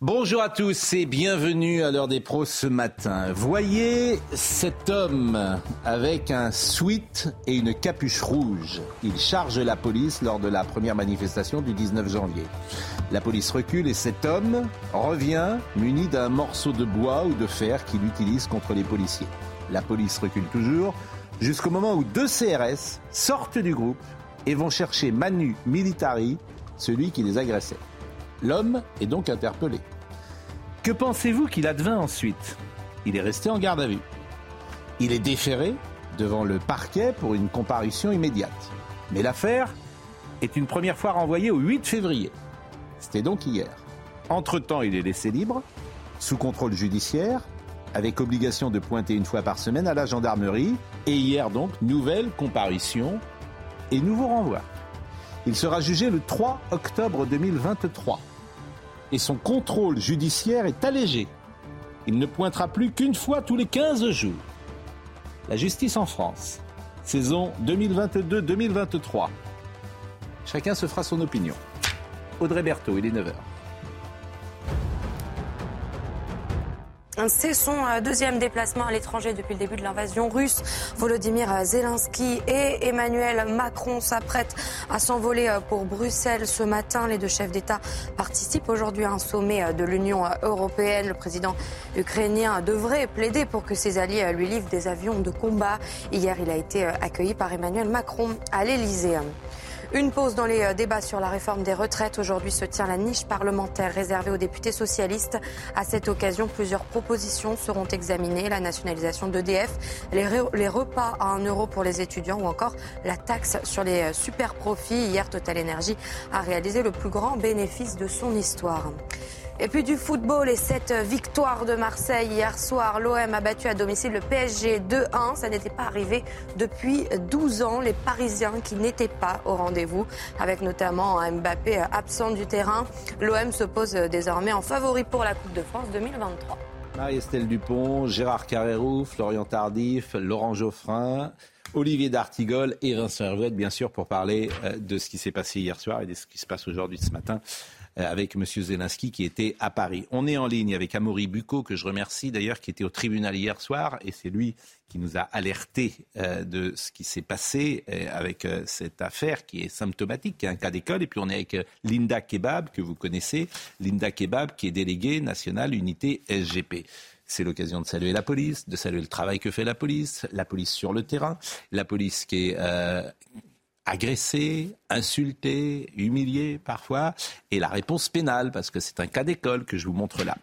Bonjour à tous et bienvenue à l'heure des pros ce matin. Voyez cet homme avec un sweat et une capuche rouge. Il charge la police lors de la première manifestation du 19 janvier. La police recule et cet homme revient muni d'un morceau de bois ou de fer qu'il utilise contre les policiers. La police recule toujours jusqu'au moment où deux CRS sortent du groupe et vont chercher Manu Militari, celui qui les agressait. L'homme est donc interpellé. Que pensez-vous qu'il advint ensuite Il est resté en garde à vue. Il est déféré devant le parquet pour une comparution immédiate. Mais l'affaire est une première fois renvoyée au 8 février. C'était donc hier. Entre-temps, il est laissé libre, sous contrôle judiciaire, avec obligation de pointer une fois par semaine à la gendarmerie. Et hier donc, nouvelle comparution et nouveau renvoi. Il sera jugé le 3 octobre 2023. Et son contrôle judiciaire est allégé. Il ne pointera plus qu'une fois tous les 15 jours. La justice en France, saison 2022-2023. Chacun se fera son opinion. Audrey Berthaud, il est 9h. C'est son euh, deuxième déplacement à l'étranger depuis le début de l'invasion russe. Volodymyr Zelensky et Emmanuel Macron s'apprêtent à s'envoler euh, pour Bruxelles ce matin. Les deux chefs d'État participent aujourd'hui à un sommet euh, de l'Union européenne. Le président ukrainien devrait plaider pour que ses alliés lui livrent des avions de combat. Hier, il a été accueilli par Emmanuel Macron à l'Élysée. Une pause dans les débats sur la réforme des retraites. Aujourd'hui se tient la niche parlementaire réservée aux députés socialistes. À cette occasion, plusieurs propositions seront examinées. La nationalisation d'EDF, les, repas à 1 euro pour les étudiants ou encore la taxe sur les super profits. Hier, Total Energy a réalisé le plus grand bénéfice de son histoire. Et puis du football et cette victoire de Marseille hier soir. L'OM a battu à domicile le PSG 2-1. Ça n'était pas arrivé depuis 12 ans. Les Parisiens qui n'étaient pas au rendez-vous, avec notamment Mbappé absent du terrain. L'OM se pose désormais en favori pour la Coupe de France 2023. Marie-Estelle Dupont, Gérard Carrérou, Florian Tardif, Laurent Geoffrin. Olivier D'Artigol et Vincent Hervouet, bien sûr, pour parler de ce qui s'est passé hier soir et de ce qui se passe aujourd'hui ce matin avec M. Zelensky qui était à Paris. On est en ligne avec Amaury Bucco, que je remercie d'ailleurs, qui était au tribunal hier soir, et c'est lui qui nous a alerté euh, de ce qui s'est passé euh, avec euh, cette affaire qui est symptomatique, qui est un cas d'école. Et puis on est avec Linda Kebab, que vous connaissez, Linda Kebab, qui est déléguée nationale unité SGP. C'est l'occasion de saluer la police, de saluer le travail que fait la police, la police sur le terrain, la police qui est agressé, insulté, humilié parfois, et la réponse pénale, parce que c'est un cas d'école que je vous montre là.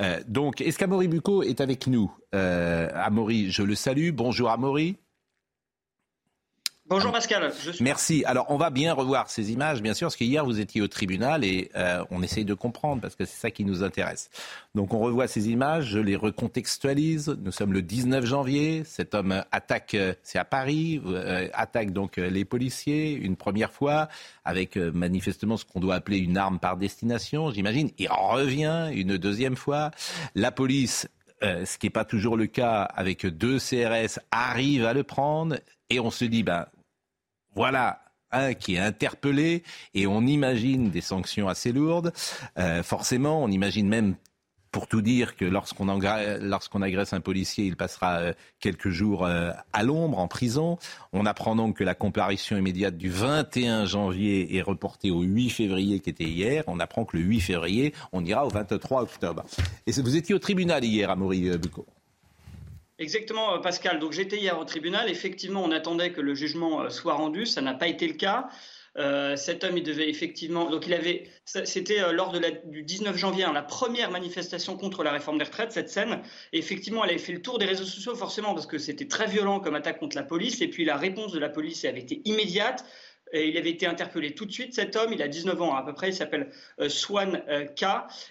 Euh, donc, est-ce qu'Amaury Bucco est avec nous euh, Amaury, je le salue. Bonjour Amaury. Bonjour Pascal. Merci. Alors on va bien revoir ces images, bien sûr, parce qu'hier vous étiez au tribunal et euh, on essaye de comprendre parce que c'est ça qui nous intéresse. Donc on revoit ces images, je les recontextualise. Nous sommes le 19 janvier. Cet homme attaque, euh, c'est à Paris, euh, attaque donc les policiers une première fois avec manifestement ce qu'on doit appeler une arme par destination, j'imagine. Il revient une deuxième fois. La police ce qui n'est pas toujours le cas avec deux CRS, arrive à le prendre et on se dit, ben, voilà un qui est interpellé et on imagine des sanctions assez lourdes. Euh, forcément, on imagine même pour tout dire que lorsqu'on agresse un policier, il passera euh, quelques jours euh, à l'ombre, en prison. On apprend donc que la comparution immédiate du 21 janvier est reportée au 8 février, qui était hier. On apprend que le 8 février, on ira au 23 octobre. Et vous étiez au tribunal hier, à Bucco. Exactement, euh, Pascal. Donc j'étais hier au tribunal. Effectivement, on attendait que le jugement euh, soit rendu. Ça n'a pas été le cas. Euh, cet homme, il devait effectivement. Donc, il avait. C'était lors du 19 janvier, hein, la première manifestation contre la réforme des retraites, cette scène. Effectivement, elle avait fait le tour des réseaux sociaux, forcément, parce que c'était très violent comme attaque contre la police. Et puis, la réponse de la police avait été immédiate. Il avait été interpellé tout de suite, cet homme, il a 19 ans à peu près, il s'appelle euh, Swan euh, K.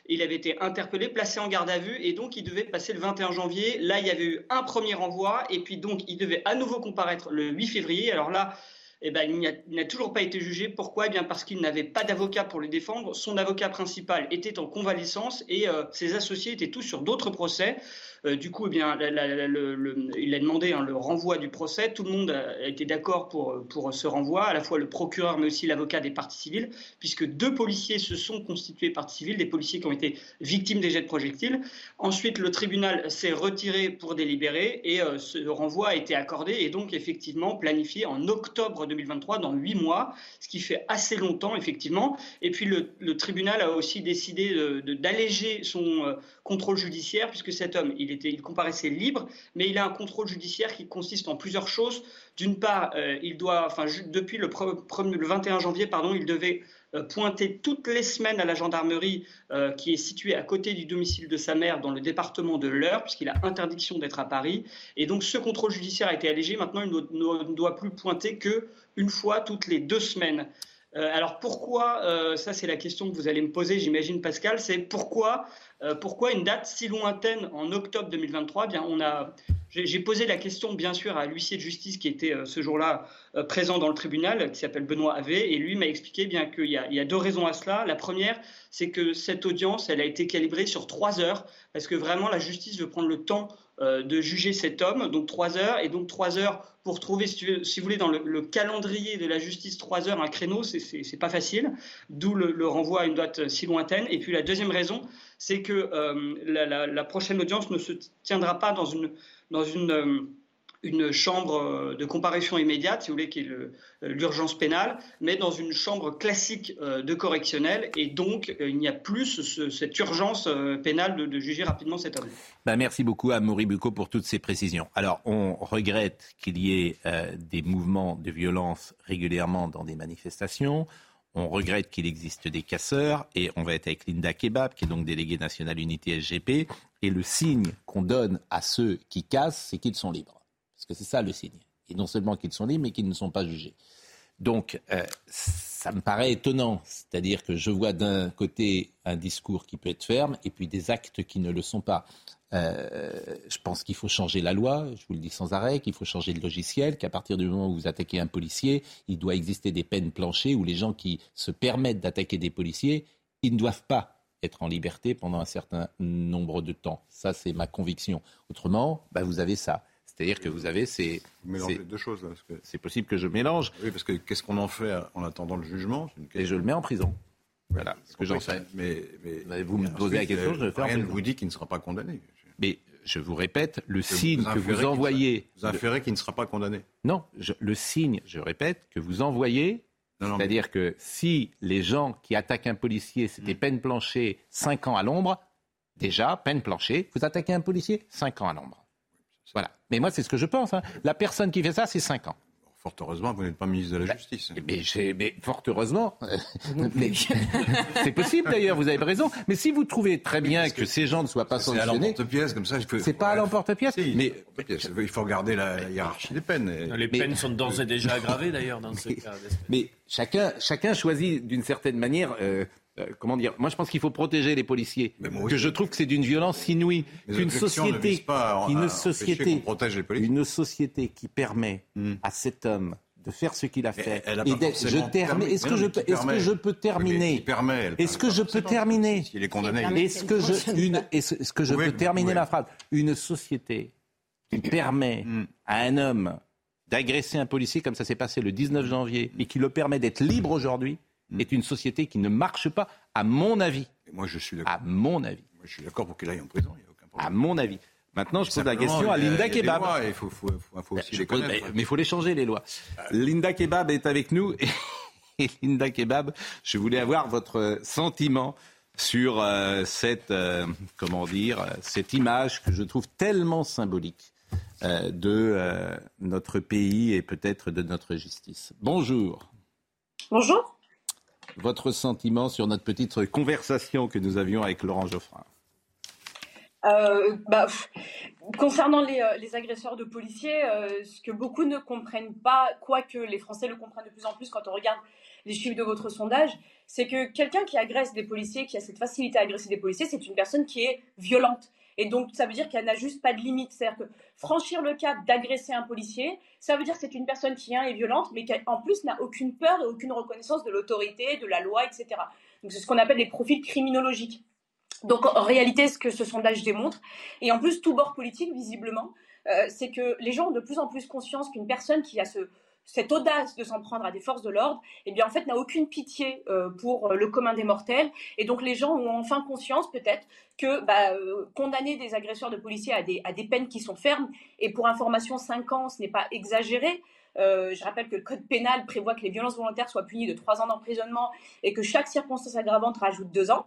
Il avait été interpellé, placé en garde à vue, et donc il devait passer le 21 janvier. Là, il y avait eu un premier renvoi, et puis donc il devait à nouveau comparaître le 8 février. Alors là, eh ben, il n'a toujours pas été jugé. Pourquoi? Eh bien Parce qu'il n'avait pas d'avocat pour le défendre. Son avocat principal était en convalescence et euh, ses associés étaient tous sur d'autres procès. Euh, du coup, eh bien, il a demandé hein, le renvoi du procès. Tout le monde a été d'accord pour, pour ce renvoi, à la fois le procureur mais aussi l'avocat des parties civiles, puisque deux policiers se sont constitués parties civiles, des policiers qui ont été victimes des jets de projectiles. Ensuite, le tribunal s'est retiré pour délibérer et euh, ce renvoi a été accordé et donc effectivement planifié en octobre 2023, dans huit mois, ce qui fait assez longtemps effectivement. Et puis le, tribunal a aussi décidé d'alléger son euh, contrôle judiciaire, puisque cet homme, il il, comparaissait libre, mais il a un contrôle judiciaire qui consiste en plusieurs choses. D'une part, euh, il doit, depuis le, le, 21 janvier, pardon, il devait euh, pointer toutes les semaines à la gendarmerie euh, qui est située à côté du domicile de sa mère dans le département de l'Eure, puisqu'il a interdiction d'être à Paris. Et donc ce contrôle judiciaire a été allégé. Maintenant, il ne, doit plus pointer que une fois toutes les deux semaines. Alors pourquoi, ça c'est la question que vous allez me poser, j'imagine Pascal, c'est pourquoi euh, pourquoi une date si lointaine en octobre 2023 eh Bien, on a, j'ai posé la question bien sûr à l'huissier de justice qui était euh, ce jour-là euh, présent dans le tribunal, qui s'appelle Benoît Avé, et lui m'a expliqué bien qu'il y, y, a deux raisons à cela. La première, c'est que cette audience, elle a été calibrée sur trois heures, parce que vraiment la justice veut prendre le temps de juger cet homme, donc trois heures, et donc trois heures pour trouver, si, vous voulez, dans le, calendrier de la justice, trois heures, un créneau, c'est pas facile, d'où le, renvoi à une date si lointaine. Et puis la deuxième raison, c'est que euh, la, prochaine audience ne se tiendra pas dans une, dans une, euh, une chambre euh, de comparution immédiate, si vous voulez, qui est l'urgence pénale, mais dans une chambre classique de correctionnel. Et donc, il n'y a plus cette urgence pénale de, juger rapidement cet homme. Ben, merci beaucoup à Bucco pour toutes ces précisions. Alors, on regrette qu'il y ait des mouvements de violence régulièrement dans des manifestations. On regrette qu'il existe des casseurs et on va être avec Linda Kebab, qui est donc déléguée nationale unité SGP. Et le signe qu'on donne à ceux qui cassent, c'est qu'ils sont libres. Parce que c'est ça le signe. Et non seulement qu'ils sont libres, mais qu'ils ne sont pas jugés. Donc, euh, ça me paraît étonnant. C'est-à-dire que je vois d'un côté un discours qui peut être ferme et puis des actes qui ne le sont pas. Euh, je pense qu'il faut changer la loi, je vous le dis sans arrêt, qu'il faut changer le logiciel, qu'à partir du moment où vous attaquez un policier, il doit exister des peines planchées où les gens qui se permettent d'attaquer des policiers, ils ne doivent pas être en liberté pendant un certain nombre de temps. Ça, c'est ma conviction. Autrement, bah, vous avez ça. C'est-à-dire que vous avez ces. Vous mélangez deux choses. que... C'est possible que je mélange. Oui, parce que qu'est-ce qu'on en fait en attendant le jugement? Et je le mets en prison. Voilà ce que j'en fais. Mais, mais, vous me posez la question, je le fais en prison. vous dit qu'il ne sera pas condamné. Mais je vous répète, le signe que vous envoyez. Vous inférez qu'il ne sera pas condamné Non, le signe, je répète, que vous envoyez. C'est-à-dire que si les gens qui attaquent un policier, c'était hmm. peine planchée, 5 ans à l'ombre, déjà, peine planchée, vous attaquez un policier, 5 ans à l'ombre. Voilà. Mais moi, c'est ce que je pense. Hein. La personne qui fait ça, c'est 5 ans. Fort heureusement, vous n'êtes pas ministre de la bah, Justice. Mais, mais fort heureusement. c'est possible d'ailleurs, vous avez raison. Mais si vous trouvez très bien que ces gens ne soient pas sanctionnés. C'est à l'emporte-pièce, comme ça. C'est pas à l'emporte-pièce. mais il faut regarder la hiérarchie des peines. Les peines sont d'ores et déjà aggravées d'ailleurs dans ce cas. Mais chacun, chacun choisit d'une certaine manière. Euh, euh, comment dire Moi, je pense qu'il faut protéger les policiers. Que je trouve que c'est d'une violence inouïe. Qu'une société, pas une société, protège les policiers. une société qui permet hmm. à cet homme de faire ce qu'il a fait. je termine. Est-ce que je peux, est-ce que je peux terminer Est-ce que je peux terminer Il est condamné. Est-ce que je, une, est-ce que je peux terminer la phrase Une société qui permet hmm. à un homme d'agresser un policier comme ça s'est passé le 19 janvier et qui le permet d'être libre aujourd'hui. Est une société qui ne marche pas, à mon avis. moi, je suis À mon avis. Moi, je suis d'accord pour qu'il aille en prison. Il y a aucun problème. À mon avis. Maintenant, je pose la question à Linda Kebab. Il faut, faut, faut, aussi les connaître. Mais il faut les changer, les lois. Linda Kebab est avec nous. Et, Linda Kebab, je voulais avoir votre sentiment sur euh, cette, euh, comment dire, cette image que je trouve tellement symbolique euh, de notre pays et peut-être de notre justice. Bonjour. Bonjour votre sentiment sur notre petite conversation que nous avions avec Laurent Geoffrin. Euh, bah, Concernant les, euh, les, agresseurs de policiers, euh, ce que beaucoup ne comprennent pas, quoique les Français le comprennent de plus en plus quand on regarde les chiffres de votre sondage, c'est que quelqu'un qui agresse des policiers, qui a cette facilité à agresser des policiers, c'est une personne qui est violente. Et donc, ça veut dire qu'elle n'a juste pas de limite. C'est-à-dire que franchir le cap d'agresser un policier, ça veut dire que c'est une personne qui, est violente, mais qui, en plus, n'a aucune peur et aucune reconnaissance de l'autorité, de la loi, etc. Donc, c'est ce qu'on appelle les profils criminologiques. Donc en réalité, ce que ce sondage démontre, et en plus tout bord politique visiblement, euh, c'est que les gens ont de plus en plus conscience qu'une personne qui a ce, cette audace de s'en prendre à des forces de l'ordre, eh bien en fait n'a aucune pitié euh, pour le commun des mortels, et donc les gens ont enfin conscience peut-être que bah, euh, condamner des agresseurs de policiers à des, à des peines qui sont fermes, et pour information 5 ans, ce n'est pas exagéré. je rappelle que le code pénal prévoit que les violences volontaires soient punies de 3 ans d'emprisonnement et que chaque circonstance aggravante rajoute 2 ans.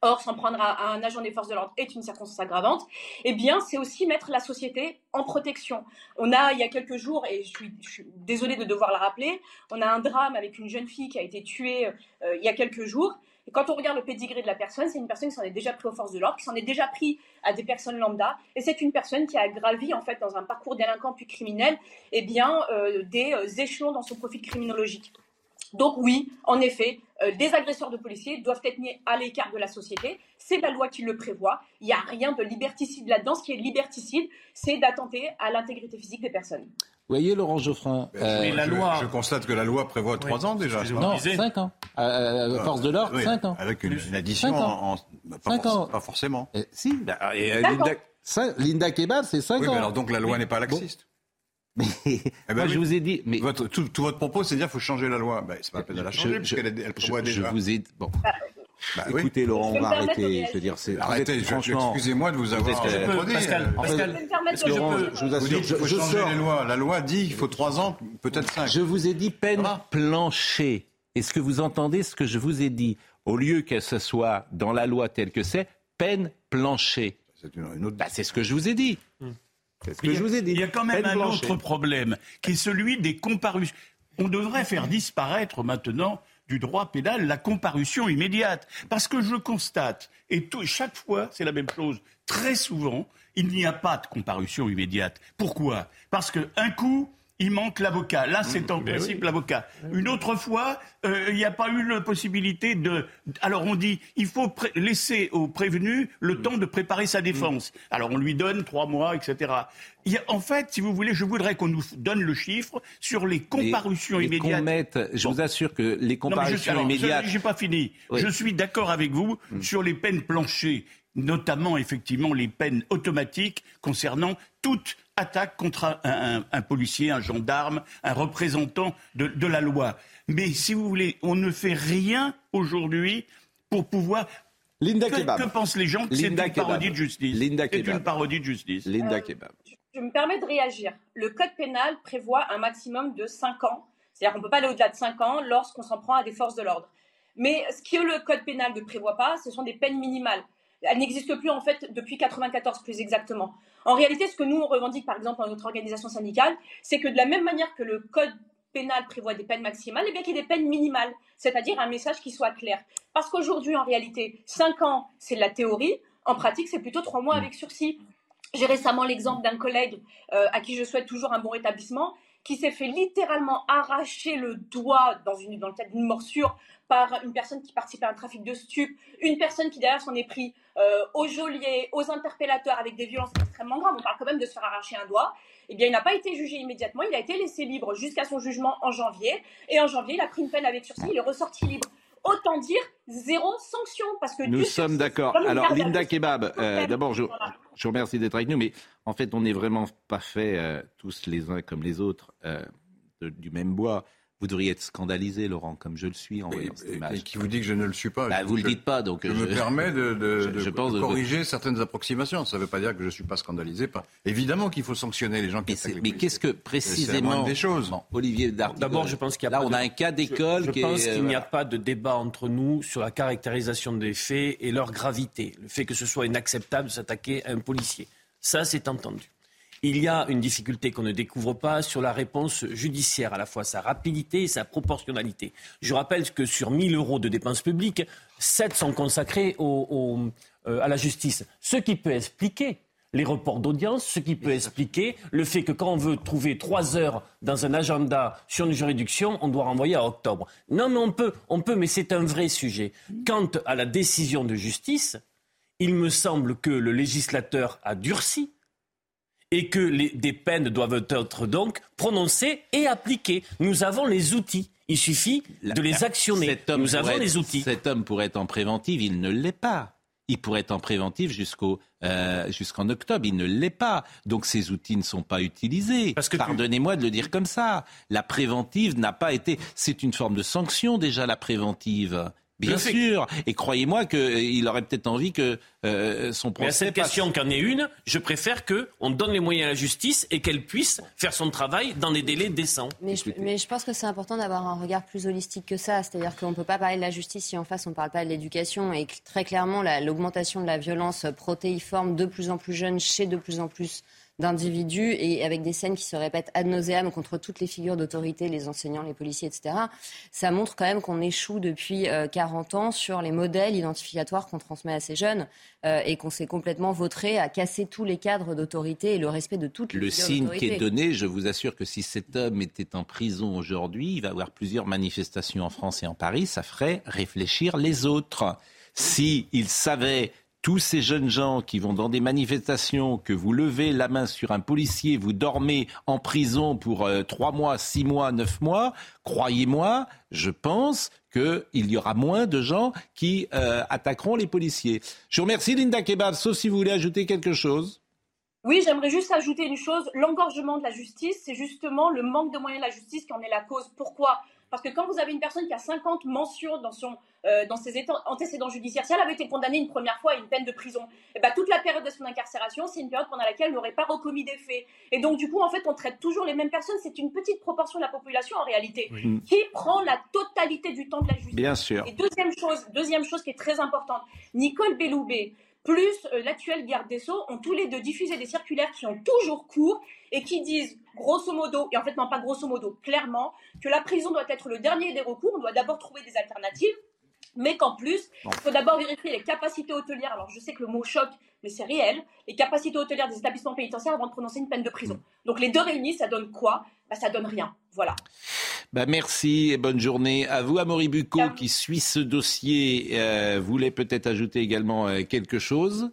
Or, s'en prendre à, un agent des forces de l'ordre est une circonstance aggravante. Eh bien, c'est aussi mettre la société en protection. On a, il y a quelques jours, et je suis, désolée de devoir le rappeler, on a un drame avec une jeune fille qui a été tuée euh, il y a quelques jours. Et quand on regarde le pédigré de la personne, c'est une personne qui s'en est déjà pris aux forces de l'ordre, qui s'en est déjà pris à des personnes lambda, et c'est une personne qui a gravi en fait dans un parcours délinquant puis criminel, eh bien euh, des euh, échelons dans son profil criminologique. Donc oui, en effet, euh, des agresseurs de policiers doivent être mis à l'écart de la société. C'est la loi qui le prévoit. Il n'y a rien de liberticide là-dedans. Ce qui est liberticide, c'est d'attenter à l'intégrité physique des personnes. Vous voyez, Laurent Geoffrin euh, la je, loi... je, constate que la loi prévoit trois ans déjà. Non, cinq ans. Euh, force de l'ordre, cinq ans. Avec une, addition en, pas, ans. pas, forcément. si. Bah, Linda, Linda Kebab, c'est cinq oui, ans. Mais alors donc la loi n'est pas laxiste. Mais eh ben moi, je vous ai dit. Mais votre, tout, votre propos, c'est de dire qu'il faut changer la loi. Ben, c'est pas la peine de la changer, puisqu'elle elle prévoit déjà. Je vous ai. Bon. Bah, Écoutez, Laurent, on va arrêter. Je veux dire, c'est. Arrêtez, franchement. Excusez-moi de vous avoir. Je peux, Pascal, Pascal, est-ce que Laurent, je, vous assure, je, je sors. Les lois. La loi dit qu'il faut trois ans, peut-être cinq. Je vous ai dit peine planchée. Est-ce que vous entendez ce que je vous ai dit? Au lieu que ce soit dans la loi telle que c'est, peine planchée. C'est une, une autre. Bah, c'est ce que je vous ai dit. Il y a quand même un autre problème, qui est celui des comparutions. On devrait faire disparaître maintenant du droit pénal la comparution immédiate. Parce que je constate, et chaque fois, c'est la même chose, très souvent, il n'y a pas de comparution immédiate. Pourquoi? Parce qu'un coup, il manque l'avocat. Là, c'est en principe l'avocat. Une autre fois, euh, il n'y a pas eu la possibilité de. Alors on dit, il faut laisser au prévenu le mm. temps de préparer sa défense. Mm. Alors on lui donne trois mois, etc. en fait, si vous voulez, je voudrais qu'on nous donne le chiffre sur les comparutions immédiates. je vous assure que les comparutions non, immédiates. J'ai pas fini. Je suis d'accord avec vous mm. sur les peines planchées notamment effectivement les peines automatiques concernant toute attaque contre un, policier, un gendarme, un représentant de, la loi. Mais si vous voulez, on ne fait rien aujourd'hui pour pouvoir Linda que, que, pensent les gens que c'est une parodie de justice? C'est une parodie de justice. Linda euh, Kebab. Je me permets de réagir. Le code pénal prévoit un maximum de 5 ans. C'est-à-dire qu'on ne peut pas aller au-delà de 5 ans lorsqu'on s'en prend à des forces de l'ordre. Mais ce que le code pénal ne prévoit pas, ce sont des peines minimales. Elle n'existe plus en fait depuis 94 plus exactement. En réalité, ce que nous on revendique par exemple dans notre organisation syndicale, c'est que de la même manière que le code pénal prévoit des peines maximales, eh bien qu'il y ait des peines minimales, c'est-à-dire un message qui soit clair. Parce qu'aujourd'hui, en réalité, 5 ans, c'est de la théorie. En pratique, c'est plutôt 3 mois avec sursis. J'ai récemment l'exemple d'un collègue euh, à qui je souhaite toujours un bon rétablissement, qui s'est fait littéralement arracher le doigt dans, une, dans le cadre d'une morsure par une personne qui participait à un trafic de stupes, une personne qui derrière s'en est pris euh, aux geôliers, aux interpellateurs avec des violences extrêmement graves. On parle quand même de se faire arracher un doigt. Eh bien, il n'a pas été jugé immédiatement. Il a été laissé libre jusqu'à son jugement en janvier. Et en janvier, il a pris une peine avec sursis. Il est ressorti libre. Autant dire zéro sanction parce que nous sommes d'accord. Alors Linda Kebab, euh, d'abord je, je, vous remercie d'être avec nous, mais en fait on n'est vraiment pas fait euh, tous les uns comme les autres du même bois. Vous devriez être scandalisé, Laurent, comme je le suis en voyant cette image. Et qui vous dit que je ne le suis pas? Bah, Vous ne le dites pas, donc je, me permets de, de, corriger certaines approximations. Ça ne veut pas dire que je ne suis pas scandalisé. Par... Évidemment qu'il faut sanctionner les gens qui. Mais, mais qu'est-ce que précisément des choses Olivier D'abord, je pense qu'il y a là, pas on a un cas d'école. Je, je pense qu'il n'y a pas de débat entre nous sur la caractérisation des faits et leur gravité. Le fait que ce soit inacceptable de s'attaquer à un policier, ça, c'est entendu il y a une difficulté qu'on ne découvre pas sur la réponse judiciaire, à la fois sa rapidité et sa proportionnalité. Je rappelle que sur 1000 euros de dépenses publiques, 7 sont consacrés au, euh, à la justice. Ce qui peut expliquer les reports d'audience, ce qui peut expliquer le fait que quand on veut trouver trois heures dans un agenda sur une juridiction, on doit renvoyer à octobre. Non, mais on peut, on peut, mais c'est un vrai sujet. Quant à la décision de justice, il me semble que le législateur a durci et que des peines doivent être donc prononcées et appliquées. Nous avons les outils. Il suffit de les actionner. Nous avons les outils. Cet homme pourrait être en préventive, il ne l'est pas il pourrait être en préventif jusqu'au euh, jusqu'en octobre. Il ne l'est pas. Donc ces outils ne sont pas utilisés. Pardonnez-moi de le dire comme ça. La préventive n'a pas été. C'est une forme de sanction déjà la préventive. Bien sûr. Et croyez-moi qu'il aurait peut-être envie que euh, son procès. Mais à cette question qu'en est une, je préfère qu'on donne les moyens à la justice et qu'elle puisse faire son travail dans des délais décents. Mais je, pense que c'est important d'avoir un regard plus holistique que ça. C'est-à-dire qu'on ne peut pas parler de la justice si en face on ne parle pas de l'éducation. Et très clairement, l'augmentation de la violence protéiforme de plus en plus jeune chez de plus en plus d'individus et avec des scènes qui se répètent ad nauseam contre toutes les figures d'autorité, les enseignants, les policiers, etc. Ça montre quand même qu'on échoue depuis 40 euh, ans sur les modèles identificatoires qu'on transmet à ces jeunes euh, et qu'on s'est complètement vautré à casser tous les cadres d'autorité et le respect de toutes les Le signe qui est donné, je vous assure que si cet homme était en prison aujourd'hui, il va y avoir plusieurs manifestations en France et en Paris, ça ferait réfléchir les autres. Si il savait tous ces jeunes gens qui vont dans des manifestations, que vous levez la main sur un policier, vous dormez en prison pour euh, trois mois, six mois, neuf mois, croyez-moi, je pense qu'il y aura moins de gens qui euh, attaqueront les policiers. Je vous remercie Linda Kebab, sauf si vous voulez ajouter quelque chose. Oui, j'aimerais juste ajouter une chose. L'engorgement de la justice, c'est justement le manque de moyens de la justice qui en est la cause. Pourquoi? Parce que quand vous avez une personne qui a 50 mentions dans, son, euh, dans ses antécédents judiciaires, si elle avait été condamnée une première fois à une peine de prison, et eh ben, toute la période de son incarcération, c'est une période pendant laquelle elle n'aurait pas recommis des faits. Et donc, du coup, en fait, on traite toujours les mêmes personnes. C'est une petite proportion de la population, en réalité, qui prend la totalité du temps de la justice. Bien sûr. Et deuxième chose, deuxième chose qui est très importante, Nicole Belloubet, plus euh, l'actuel garde des Sceaux ont tous les deux diffusé des circulaires qui ont toujours cours et qui disent grosso modo, et en fait non pas grosso modo, clairement, que la prison doit être le dernier des recours, on doit d'abord trouver des alternatives, mais qu'en plus, il faut d'abord vérifier les capacités hôtelières. Alors je sais que le mot choc, mais c'est réel, les capacités hôtelières des établissements pénitentiaires avant de prononcer une peine de prison. Donc les deux réunis, ça donne quoi? Bah, Ça donne rien. Voilà. Bah merci et bonne journée à vous. Amaury Bucco, qui suit ce dossier, euh, voulait peut-être ajouter également euh, quelque chose?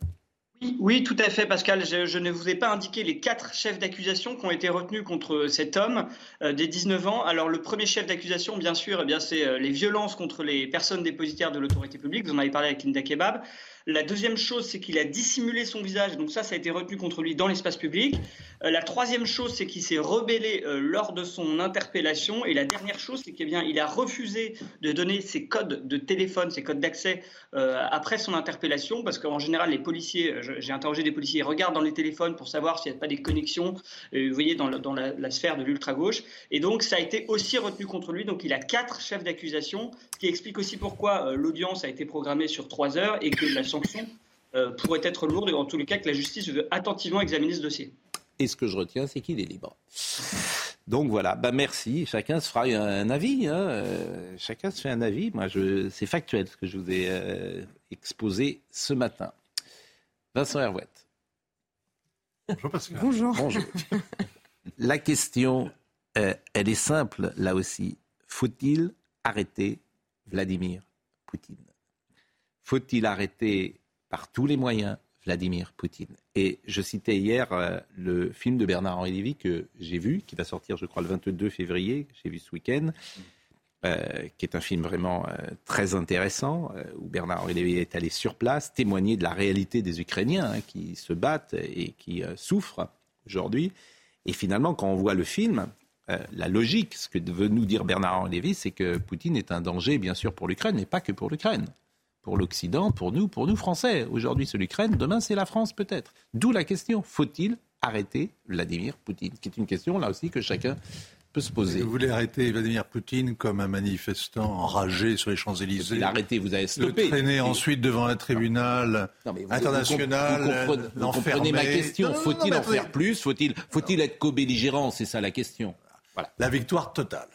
Oui, tout à fait, Pascal. Je, ne vous ai pas indiqué les quatre chefs d'accusation qui ont été retenus contre cet homme euh, des 19 ans. Alors, le premier chef d'accusation, bien sûr, eh c'est les violences contre les personnes dépositaires de l'autorité publique. Vous en avez parlé avec Linda Kebab. La deuxième chose, c'est qu'il a dissimulé son visage. Donc ça, ça a été retenu contre lui dans l'espace public. Euh, la troisième chose, c'est qu'il s'est rebellé euh, lors de son interpellation. Et la dernière chose, c'est qu'il il a refusé de donner ses codes de téléphone, ses codes d'accès euh, après son interpellation, parce qu'en général, les policiers, j'ai interrogé des policiers, ils regardent dans les téléphones pour savoir s'il n'y a pas des connexions, vous voyez, dans, la, sphère de l'ultra-gauche. Et donc, ça a été aussi retenu contre lui. Donc, il a quatre chefs d'accusation, qui explique aussi pourquoi l'audience a été programmée sur trois heures et que la sanction euh, pourrait être lourde et en tous les cas que la justice veut attentivement examiner ce dossier. Et ce que je retiens, c'est qu'il est libre. Donc voilà, bah merci. Chacun se fera un avis. Hein. Euh, chacun se fait un avis. Moi, je... c'est factuel ce que je vous ai euh, exposé ce matin. Vincent Hervouette. Bonjour Pascal. Bonjour. Bonjour. La question, elle est simple là aussi. Faut-il arrêter Vladimir Poutine? Faut-il arrêter par tous les moyens Vladimir Poutine? Et je citais hier euh, le film de Bernard-Henri Lévy que j'ai vu, qui va sortir, je crois, le 22 février, j'ai vu ce week-end, euh, qui est un film vraiment euh, très intéressant, où Bernard-Henri Lévy est allé sur place témoigner de la réalité des Ukrainiens hein, qui se battent et qui souffrent aujourd'hui. Et finalement, quand on voit le film, la logique, ce que veut nous dire Bernard-Henri Lévy, c'est que Poutine est un danger, bien sûr, pour l'Ukraine, mais pas que pour l'Ukraine pour l'Occident, pour nous, pour nous Français. Aujourd'hui, c'est l'Ukraine, demain, c'est la France peut-être. D'où la question, faut-il arrêter Vladimir Poutine Qui est une question, là aussi, que chacun peut se poser. Vous voulez arrêter Vladimir Poutine comme un manifestant enragé sur les Champs-Élysées L'arrêter, vous avez stoppé. Le traîner ensuite devant un tribunal international. Vous, comprenez, ma question. Faut-il en faire plus Faut-il faut être co-belligérant C'est ça la question. Voilà. La victoire totale.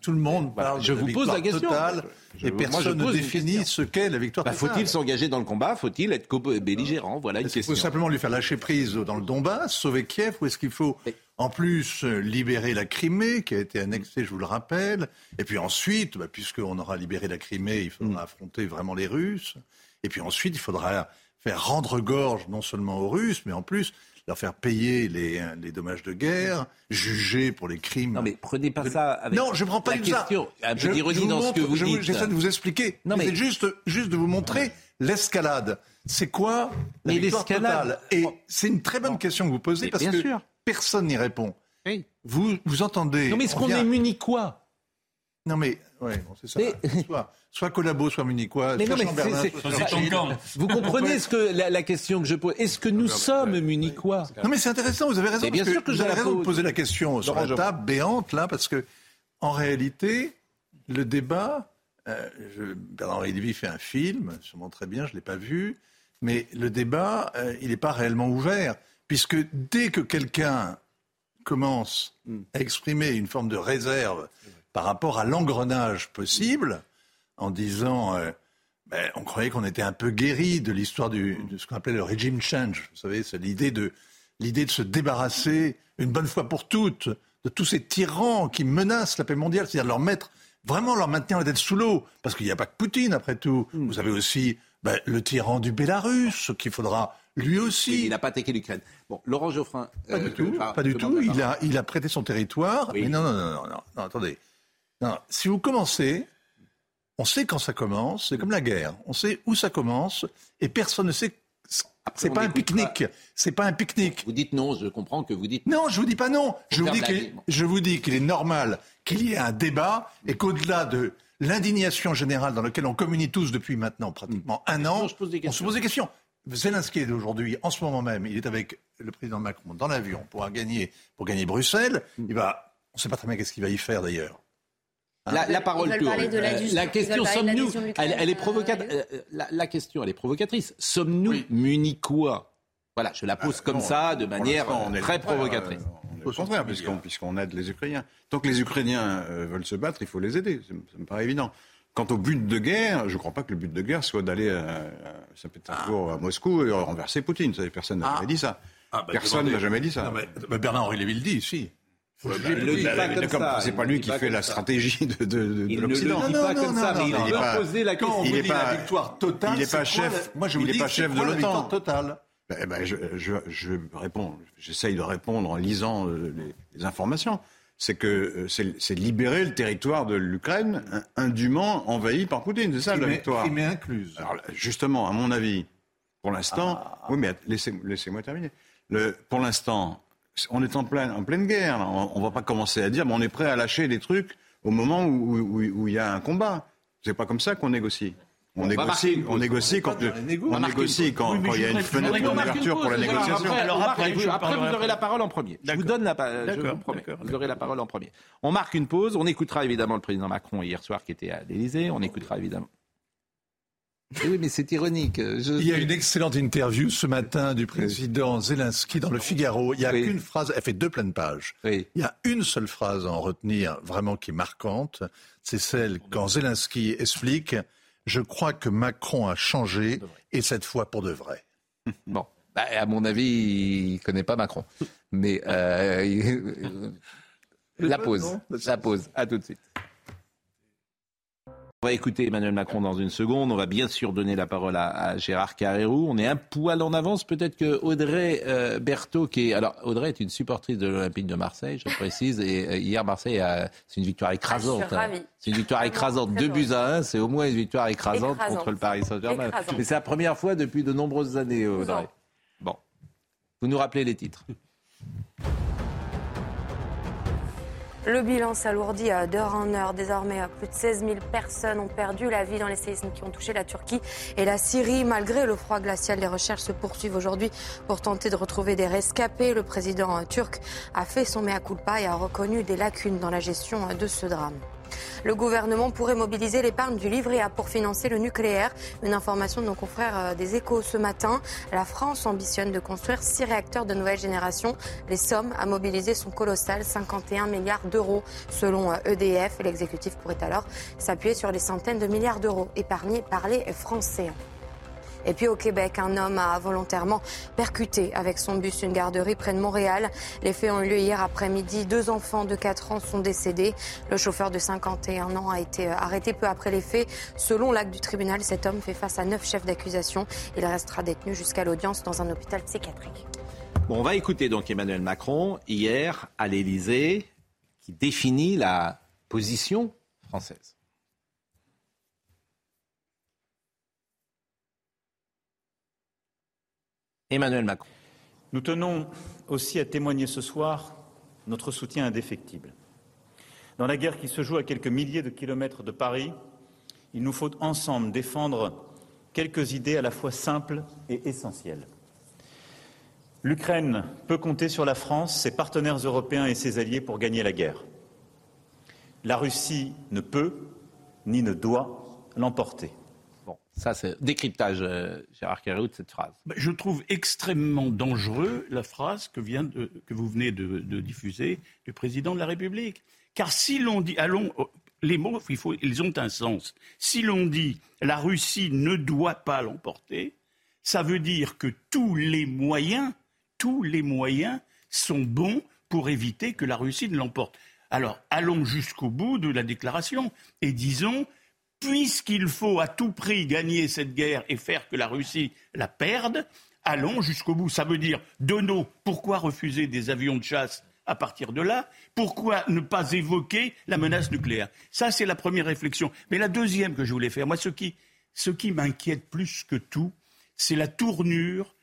Tout le monde parle je de vous pose la question. totale Je- et personne ne définit ce qu'est la victoire Bah, totale. Faut-il s'engager dans le combat? Faut-il être co-belligérant Voilà une Est-ce question. faut simplement lui faire lâcher prise dans le Donbass, sauver Kiev, ou est-ce qu'il faut en plus libérer la Crimée, qui a été annexée, je vous le rappelle, et puis ensuite, bah, puisqu'on aura libéré la Crimée, il faudra affronter vraiment les Russes, et puis ensuite, il faudra faire rendre gorge non seulement aux Russes, mais en plus leur faire payer les, les dommages de guerre, juger pour les crimes. Non, mais prenez pas ça avec Non, je ne prends pas la tout ça. question. Un peu d'ironie dans ce que montre- vous je dites. J'essaie de vous expliquer. Non, mais- C'est juste, juste de vous montrer l'escalade. C'est quoi la Mais victoire l'escalade- Et c'est une très bonne question que vous posez Mais parce que sûr. personne n'y répond. Vous, vous entendez Non, mais est-ce on qu'on est munichois Non, mais ouais, bon, c'est ça. Mais- Soit, soit collabo, soit munichois, Mais soit non, soit. Vous comprenez ce que la, la question que je pose Est-ce que nous sommes munichois Non, mais c'est intéressant, vous avez raison. Bien parce sûr que vous avez la raison de pose. poser la question sur la table béante, là, parce que, en réalité, le débat, euh, je- Bernard-Henri Lévy fait un film, sûrement très bien, je ne l'ai pas vu, mais le débat, euh, il n'est pas réellement ouvert, puisque dès que quelqu'un commence à exprimer une forme de réserve par rapport à l'engrenage possible, en disant euh, ben, on croyait qu'on était un peu guéri de l'histoire de ce qu'on appelait le regime change. Vous savez, c'est l'idée de l'idée de se débarrasser une bonne fois pour toutes de tous ces tyrans qui menacent la paix mondiale, c'est-à-dire de leur mettre vraiment leur maintenir la tête sous l'eau, parce qu'il n'y a pas que Poutine après tout. Vous avez aussi ben, le tyran du Bélarus qu'il faudra lui aussi. Il n'a pas attaqué l'Ukraine. Bon, Laurent Geoffrin. Pas euh, du tout, enfin, pas du tout. Il a, il a prêté son territoire. Oui. Mais non, non, non, non, non, non, attendez. Non, si vous commencez, on sait quand ça commence, c'est comme la guerre. On sait où ça commence et personne ne sait. C'est on pas un pas. pique-nique. C'est pas un pique-nique. Vous dites non, je comprends que vous dites Non, je vous dis pas non. Je vous dis je vous dis qu'il est normal qu'il y ait un débat et qu'au-delà de l'indignation générale dans laquelle on communie tous depuis maintenant pratiquement un an, pose des on se pose des questions. Zelensky est aujourd'hui, en ce moment même, il est avec le président Macron dans l'avion pour gagner, pour gagner Bruxelles. Il va, on ne sait pas très bien qu'est-ce qu'il va y faire d'ailleurs. La, la parole l'adhésion- Euh, la question, sommes-nous elle, elle est euh, provocatrice. la, la question, elle est provocatrice. Sommes-nous munichois Voilà, je la pose comme non, ça, de manière l'instant, on est très provocatrice. euh, on est Au contraire, puisqu'on aide les Ukrainiens. Tant que les Ukrainiens euh, veulent se battre, il faut les aider. Ça me- paraît évident. Quant au but de guerre, je ne crois pas que le but de guerre soit d'aller à, à Saint-Pétersbourg, à Moscou et renverser Poutine. Personne n'a Ah. jamais dit ça. Ah, bah, personne n'a jamais dit ça. Bah, Bernard-Henri Lévy le dit, si. Bah, C'est pas lui qui fait la ça. stratégie de, de, de Il ne le l'Occident. dit pas comme ça, mais il poser la Quand on Il vous est dit pas- la victoire totale, il est c'est pas chef- Moi, je vous il pas chef de l'OTAN. victoire totale? Ben, ben, je, je, je réponds, j'essaye de répondre en lisant euh, les, les informations. C'est que euh, c'est libérer le territoire de l'Ukraine in- indûment envahi par Poutine. C'est ça la victoire. Crimée incluse. Alors justement, à mon avis, pour l'instant, oui, mais laissez- laissez-moi terminer. Le, pour l'instant, on est en pleine, en pleine guerre. là. On, ne va pas commencer à dire, mais on est prêt à lâcher des trucs au moment où où- où- où il y a un combat. C'est pas comme ça qu'on négocie. On, marquer négocie, on négocie quand, on négocie quand, Oui, mais quand il y a une fenêtre d'ouverture pour la négociation. voilà. Alors après, après, je après, vous aurez la après. parole en premier. Je vous donne la parole, je vous promets. Vous aurez la parole en premier. On marque une pause. On écoutera évidemment le président Macron hier soir qui était à l'Élysée. On écoutera évidemment. Oui, mais c'est ironique. Je- Il y a une excellente interview ce matin du président Zelensky dans le Figaro. Il y a Oui. qu'une phrase, elle fait deux pleines pages. Oui. Il y a une seule phrase à en retenir vraiment qui est marquante. C'est celle quand Zelensky explique Je crois que Macron a changé et cette fois pour de vrai. Bon, Bah, à mon avis, il connaît pas Macron. Mais euh, la pause, la pause. À tout de suite. On va écouter Emmanuel Macron dans une seconde. On va bien sûr donner la parole à, à Gérard Carrérou. On est un poil en avance. Peut-être que Audrey euh, Berthaud, qui est alors Audrey est une supportrice de l'Olympique de Marseille, je précise. Et euh, hier, Marseille, a- c'est une victoire écrasante. Ah, ravie. C'est une victoire écrasante. Deux buts à un, c'est au moins une victoire écrasante, Écrasante. contre le Paris Saint-Germain. Mais c'est la première fois depuis de nombreuses années, Audrey. Bon, vous nous rappelez les titres. Le bilan s'alourdit d'heure en heure. Désormais, plus de 16 000 personnes ont perdu la vie dans les séismes qui ont touché la Turquie et la Syrie. Malgré le froid glacial, les recherches se poursuivent aujourd'hui pour tenter de retrouver des rescapés. Le président turc a fait son mea culpa et a reconnu des lacunes dans la gestion de ce drame. Le gouvernement pourrait mobiliser l'épargne du livret A pour financer le nucléaire. Une information de nos confrères euh, des échos ce matin. La France ambitionne de construire six réacteurs de nouvelle génération. Les sommes à mobiliser sont colossales, 51 milliards d'euros selon EDF. Euh, e l'exécutif pourrait alors s'appuyer sur les centaines de milliards d'euros épargnés par les Français. Et puis au Québec, un homme a volontairement percuté avec son bus une garderie près de Montréal. Les faits ont eu lieu hier après-midi. Deux enfants de 4 ans sont décédés. Le chauffeur de 51 ans a été arrêté peu après les faits. Selon l'acte du tribunal, cet homme fait face à neuf chefs d'accusation. Il restera détenu jusqu'à l'audience dans un hôpital psychiatrique. Bon, on va écouter donc Emmanuel Macron hier à l'Élysée qui définit la position française. Emmanuel Macron. Nous tenons aussi à témoigner ce soir notre soutien indéfectible. Dans la guerre qui se joue à quelques milliers de kilomètres de Paris, il nous faut ensemble défendre quelques idées à la fois simples et essentielles. L'Ukraine peut compter sur la France, ses partenaires européens et ses alliés pour gagner la guerre. La Russie ne peut ni ne doit l'emporter. Décryptage, euh, Gérard Carreau, de cette phrase. Bah, je trouve extrêmement dangereux la phrase que, vous venez de, diffuser du président de la République. Car si l'on dit, allons, oh, les mots, ils ont un sens. Si l'on dit la Russie ne doit pas l'emporter, ça veut dire que tous les moyens, tous les moyens sont bons pour éviter que la Russie ne l'emporte. Alors, allons jusqu'au bout de la déclaration et disons puisqu'il faut à tout prix gagner cette guerre et faire que la Russie la perde, allons jusqu'au bout. Ça veut dire, de nos, pourquoi refuser des avions de chasse à partir de là? Pourquoi ne pas évoquer la menace nucléaire? C'est la première réflexion. Mais la deuxième que je voulais faire, moi, ce qui m'inquiète plus que tout, c'est la tournure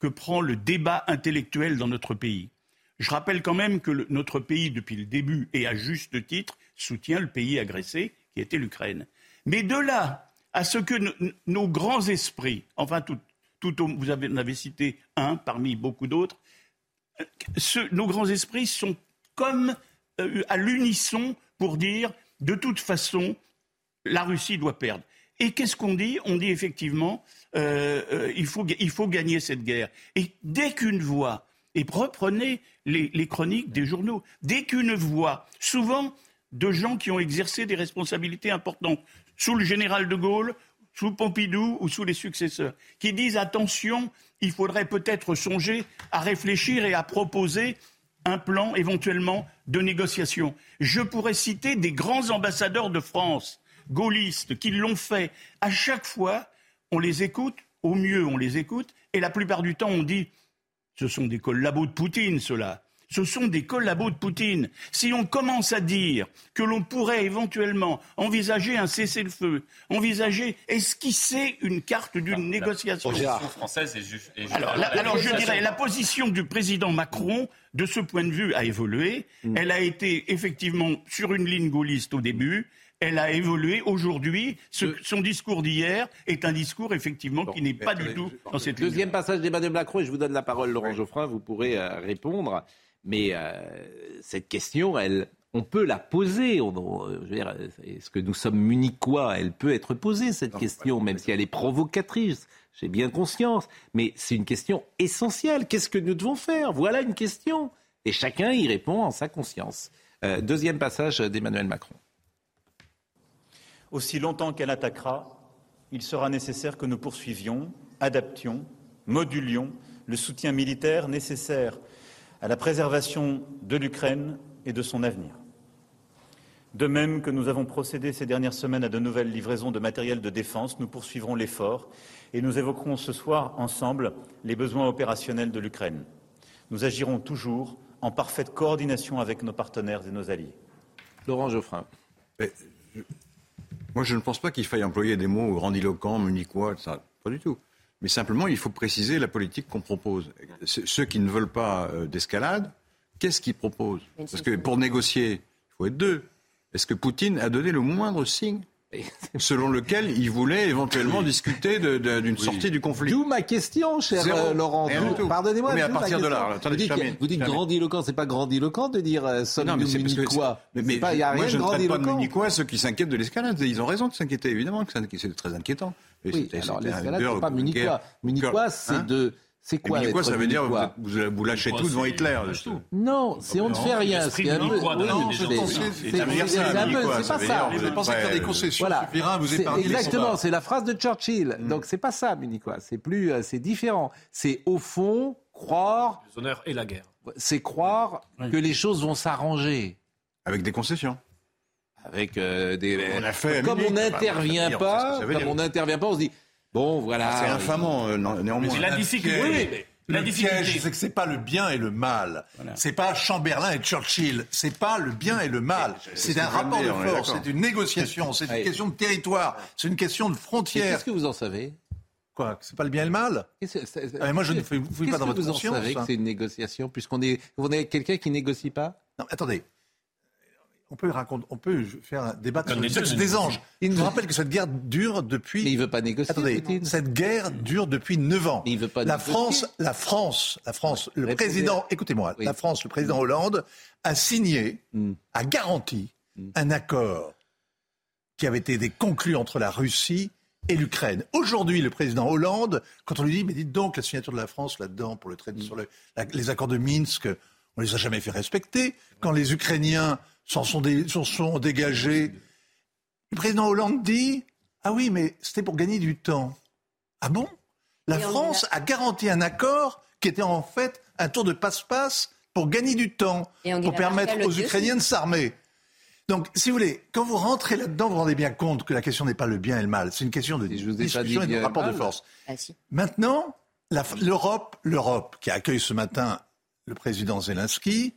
que prend le débat intellectuel dans notre pays. Je rappelle quand même que notre pays, depuis le début, et à juste titre, soutient le pays agressé, qui était l'Ukraine. Mais de là à ce que nos grands esprits, enfin, tout, vous avez, en avez cité un parmi beaucoup d'autres, nos grands esprits sont comme euh, à l'unisson pour dire de toute façon, la Russie doit perdre. Et qu'est-ce qu'on dit? On dit effectivement, euh, euh, il, faut, gagner cette guerre. Et dès qu'une voix, et reprenez les chroniques des journaux, dès qu'une voix, souvent de gens qui ont exercé des responsabilités importantes, sous le général de Gaulle, sous Pompidou ou sous les successeurs, qui disent attention, il faudrait peut-être songer à réfléchir et à proposer un plan éventuellement de négociation. Je pourrais citer des grands ambassadeurs de France, gaullistes, qui l'ont fait. À chaque fois, on les écoute, au mieux on les écoute, et la plupart du temps on dit ce sont des collabos de Poutine, ceux-là ce sont des collabos de Poutine. Si on commence à dire que l'on pourrait éventuellement envisager un cessez-le-feu, envisager, esquisser une carte d'une négociation. française est alors, alors je dirais, la position du président Macron, de ce point de vue, a évolué. Hmm. Elle a été effectivement sur une ligne gaulliste au début elle a évolué. Aujourd'hui, son discours d'hier est un discours effectivement qui n'est pas du tout dans cette Deuxième passage d'Emmanuel Macron, et je vous donne la parole, Laurent Geoffrin, vous pourrez euh, répondre. Mais euh, cette question, elle, on peut la poser. Est-ce que nous sommes munichois Elle peut être posée, cette question, même si elle est provocatrice. J'ai bien conscience. Mais c'est une question essentielle. Qu'est-ce que nous devons faire? Voilà une question. Et chacun y répond en sa conscience. Euh, deuxième passage d'Emmanuel Macron. Aussi longtemps qu'elle attaquera, il sera nécessaire que nous poursuivions, adaptions, modulions le soutien militaire nécessaire à la préservation de l'Ukraine et de son avenir. De même que nous avons procédé ces dernières semaines à de nouvelles livraisons de matériel de défense, nous poursuivrons l'effort et nous évoquerons ce soir ensemble les besoins opérationnels de l'Ukraine. Nous agirons toujours en parfaite coordination avec nos partenaires et nos alliés. Laurent Geoffrin. moi, je ne pense pas qu'il faille employer des mots grandiloquents, munichois, ça. Pas du tout. Mais simplement, il faut préciser la politique qu'on propose. Ceux qui ne veulent pas euh, d'escalade, qu'est-ce qu'ils proposent? Parce que pour négocier, il faut être deux. Est-ce que Poutine a donné le moindre signe? selon lequel il voulait éventuellement discuter de- de- d'une sortie du conflit. D'où ma question, cher Zéro. euh, Laurent. D'où-. Pardonnez-moi. Mais à partir de là, attendez, vous dites, termine, vous dites grandiloquent, c'est pas grandiloquent de dire euh, sommes Non, mais c'est parce que munichois. mais, mais C'est pas- il y a moi, rien je de ne traite pas de ceux qui s'inquiètent de l'escalade. Ils ont raison de s'inquiéter, évidemment, que c'est très inquiétant. Et Oui, alors l'escalade, c'est pas guerre- munichois. Munichois, c'est Hein de. C'est quoi munichois, être ça veut dire vous, vous, vous lâchez tout devant Hitler. Non, c'est on ne fait rien. C'est un peu. c'est- pas ça. Vous pensez faire êtes des pas, concessions suffira vous épargner Exactement, c'est la phrase de Churchill. Donc c'est pas ça, munichois. C'est plus, euh, c'est différent. C'est au fond croire, Les honneurs et la guerre. c'est croire que les choses vont s'arranger. Avec des concessions. Avec euh, des. On a fait comme on n'intervient pas, comme on n'intervient pas, on se dit bon voilà. C'est infamant, euh, non- néanmoins. C'est la difficulté. piège. Oui, mais la le difficulté. piège, c'est que c'est pas le bien et le mal. C'est pas Chamberlain et Churchill. C'est pas le bien et le mal. C'est ce un que rapport de force. C'est une négociation. C'est une question de territoire. C'est une question de Mais frontière. Qu'est-ce que vous en savez? Quoi? C'est pas le bien et le mal? Qu'est-ce que- Ah, mais moi, je ne fouille- pas Qu'est-ce dans que votre vous en conscience, savez que hein. c'est une négociation puisqu'on est, on est quelqu'un qui négocie pas? Non, attendez. On peut, raconter, on peut faire un débat Comme sur le sexe ne des anges. Il nous rappelle que cette guerre dure depuis. Mais il veut pas négocier. Attendez, Poutine. cette guerre dure depuis 9 ans. Mais il veut pas la négocier. France, la France, la France, le président, écoutez-moi, Oui. la France, le président Hollande a signé, Hmm. a garanti un accord qui avait été conclu entre la Russie et l'Ukraine. Aujourd'hui, le président Hollande, quand on lui dit, mais dites donc, la signature de la France là-dedans pour le traité sur le- la- les accords de Minsk, on les a jamais fait respecter. Quand les Ukrainiens s'en sont, dé- s'en sont dégagés, le président Hollande dit, ah oui, mais c'était pour gagner du temps. Ah bon? La Et France a garanti un accord qui était en fait un tour de passe-passe pour gagner du temps, pour permettre aux Ukrainiens de s'armer. Donc, si vous voulez, quand vous rentrez là-dedans, vous vous rendez bien compte que la question n'est pas le bien et le mal, c'est une question de je discussion et de rapport de force. Ah si. Maintenant, la- l'Europe, l'Europe qui accueille ce matin le président Zelensky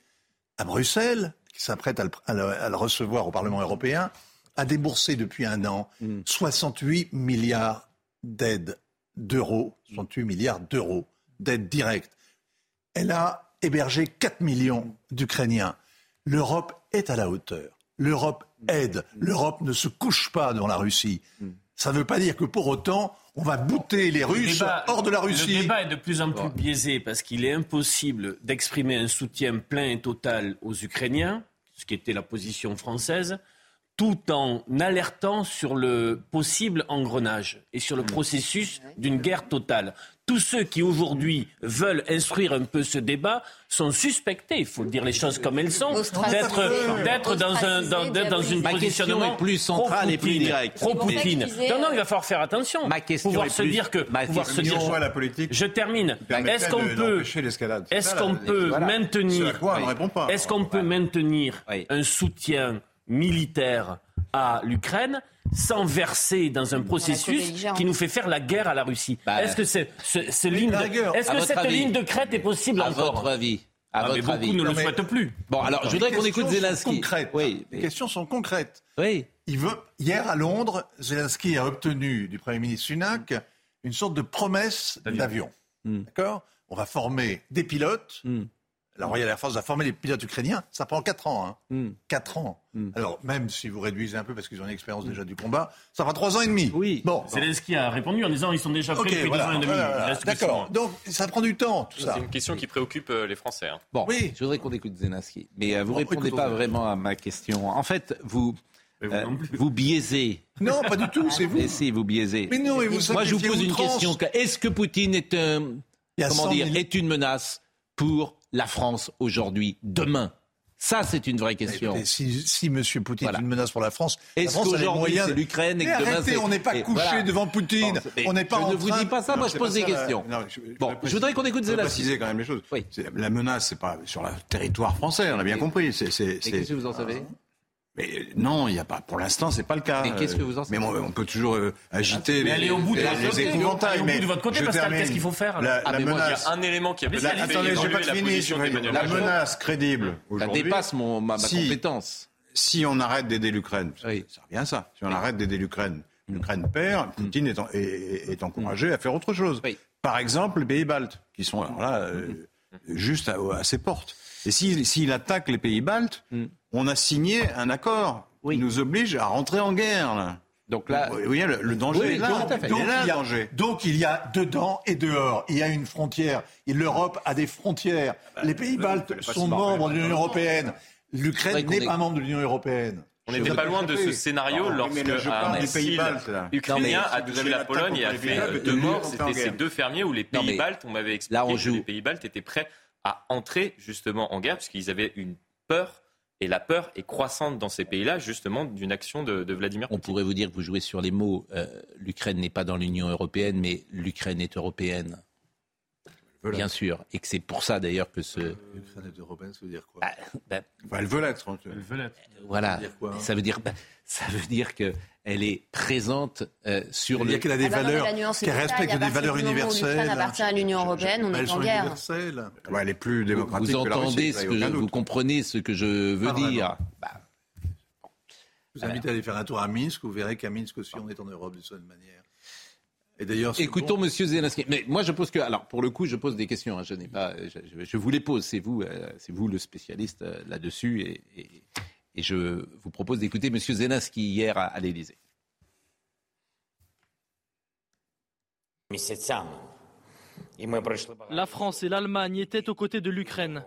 à Bruxelles, qui s'apprête à, le- à le- à le recevoir au Parlement européen, a déboursé depuis un an Hmm. 68 milliards d'aides d'euros, 68 milliards d'euros d'aides directes. Elle a hébergé 4 millions d'Ukrainiens. L'Europe est à la hauteur. L'Europe aide. L'Europe ne se couche pas devant la Russie. Ça ne veut pas dire que pour autant, on va bouter les Le Russes débat- hors de la Russie. Le débat est de plus en plus biaisé parce qu'il est impossible d'exprimer un soutien plein et total aux Ukrainiens, ce qui était la position française, tout en alertant sur le possible engrenage et sur le Mm. processus d'une guerre totale. Tous ceux qui aujourd'hui veulent instruire un peu ce débat sont suspectés, il faut dire les choses comme elles sont, d'être d'être dans un dans, d'être dans une Ma positionnement est plus centrale et plus pro-Poutine, directe. Je disais, Non, non, il va falloir faire attention. Ma question pouvoir est se plus- dire que ma pouvoir se dire la politique je termine. Est-ce qu'on peut, est-ce qu'on peut voilà. Maintenir, est-ce qu'on peut maintenir Oui. un soutien militaire à l'Ukraine sans verser dans un processus qui nous fait faire la guerre à la Russie Bah, Est-ce que c'est, ce, ce ligne la de- rigueur. est-ce À que votre cette avis. ligne de crête est possible À encore votre avis. À Ah, mais beaucoup avis. ne le souhaitent plus. Bon, alors, je voudrais qu'on écoute Zelensky. concrètes. Oui, Les questions sont concrètes. oui. Il veut, hier à Londres, Zelensky a obtenu du Premier ministre Sunak une sorte de promesse d'avion. Hmm. D'accord? On va former des pilotes. Hmm. La Royal Air Force va former les pilotes ukrainiens. Ça prend 4 ans. Hein. Hmm. 4 ans. Hmm. Alors, même si vous réduisez un peu parce qu'ils ont une expérience déjà du combat, ça fera 3 ans et demi. Oui. Bon. Zelensky a répondu en disant ils sont déjà prêts Ok, depuis voilà, ans et demi. voilà, D'accord. Donc, ça prend du temps, tout ça. C'est une question qui préoccupe euh, les Français. hein. Bon, Oui. je voudrais qu'on écoute Zelensky. Mais euh, vous Bon, répondez pas vraiment à ma question. En fait, vous, Mais vous euh, vous biaisez. Non, pas du tout, c'est vous. Et si, vous biaisez. Mais non, et vous Moi, je vous pose une question. Est-ce que Poutine est un, a comment 100 dire, 000 est une menace pour la France aujourd'hui, demain? Ça, c'est une vraie question. Écoutez, si, si M. Poutine Voilà. est une menace pour la France, Est-ce qu'aujourd'hui, c'est l'Ukraine et que demain, arrêtez, on n'est pas et couché voilà. devant Poutine. Bon, on n'est pas je en ne vous train dis pas ça, Non, moi, je pose des ça, la- questions. non, je- Bon, je je voudrais qu'on écoute Zelensky. préciser quand même les choses. Oui. La menace, c'est pas sur le territoire français, on a bien compris. C'est, c'est, Et c'est- qu'est-ce que vous en savez? Mais euh, non, il y a pas. Pour l'instant, c'est pas le cas. Mais qu'est-ce que vous en Mais bon, on peut toujours euh, agiter Mais les, allez au bout de les- votre les côté. épouvantails. Allez au bout mais de votre côté, je Pascal, termine. qu'est-ce qu'il faut faire, La, Ah, la mais moi, Il y menace. a un élément qui a Mais Attendez, pas la fini. position je vais- d'Emmanuel La Macron. menace crédible Ça aujourd'hui. dépasse mon, ma, ma Si. compétence. si on arrête d'aider l'Ukraine, Oui. ça revient à ça. Si on arrête d'aider l'Ukraine, l'Ukraine perd, Poutine est, en- est- est encouragé à faire autre chose. Oui. Par exemple, les pays baltes, qui sont alors là euh, juste à, à ses portes. Et s'il s'il attaque les pays baltes, on a signé un accord qui nous oblige à rentrer en guerre. là. Donc là, oui, le, le danger Oui, est là. donc, Il donc, est là, il y le a, danger. donc il y a dedans et dehors. Il y a une frontière. Et L'Europe a des frontières. Les pays baltes sont membres de l'Union européenne. L'Ukraine n'est est- pas membre de l'Union européenne. On n'était pas loin de ce scénario lorsque je un parle des pays baltes, là. ukrainien Non, a vous touché avez la Pologne et a fait euh, deux de morts. C'était ces deux fermiers où les pays baltes, on m'avait expliqué là, on que joue. les pays baltes étaient prêts à entrer justement en guerre puisqu'ils avaient une peur. Et la peur est croissante dans ces pays-là, justement, d'une action de, de Vladimir on Poutine. pourrait vous dire que vous jouez sur les mots. euh, L'Ukraine n'est pas dans l'Union européenne, mais l'Ukraine est européenne. Bien sûr. Et que c'est pour ça d'ailleurs que ce. L'Ukraine est européenne, ça veut dire quoi? Bah, bah, Enfin, elle veut l'être. hein. voilà. Ça veut dire quoi ça veut dire, bah, ça veut dire que elle est présente euh, sur Ça veut le. dire qu'elle a des Ah valeurs, qu'elle respecte des valeurs universelles. l'Ukraine appartient à l'Union européenne, on est en guerre. Ouais, elle est plus démocratique Vous que la Russie, entendez ce y a que je, vous comprenez ce que je veux dire. vraiment. Bah, Je vous invite à aller faire un tour à Minsk. Vous verrez qu'à Minsk aussi, on est en Europe d'une certaine manière. Et d'ailleurs, Écoutons bon. Monsieur Zelensky. Mais moi, je pose que, alors, pour le coup, je pose des questions. hein. Je n'ai pas, je, je- je vous les pose. C'est vous, euh, c'est vous le spécialiste euh, là-dessus, et, et- et je vous propose d'écouter Monsieur Zelensky hier à, à l'Élysée. La France et l'Allemagne étaient aux côtés de l'Ukraine.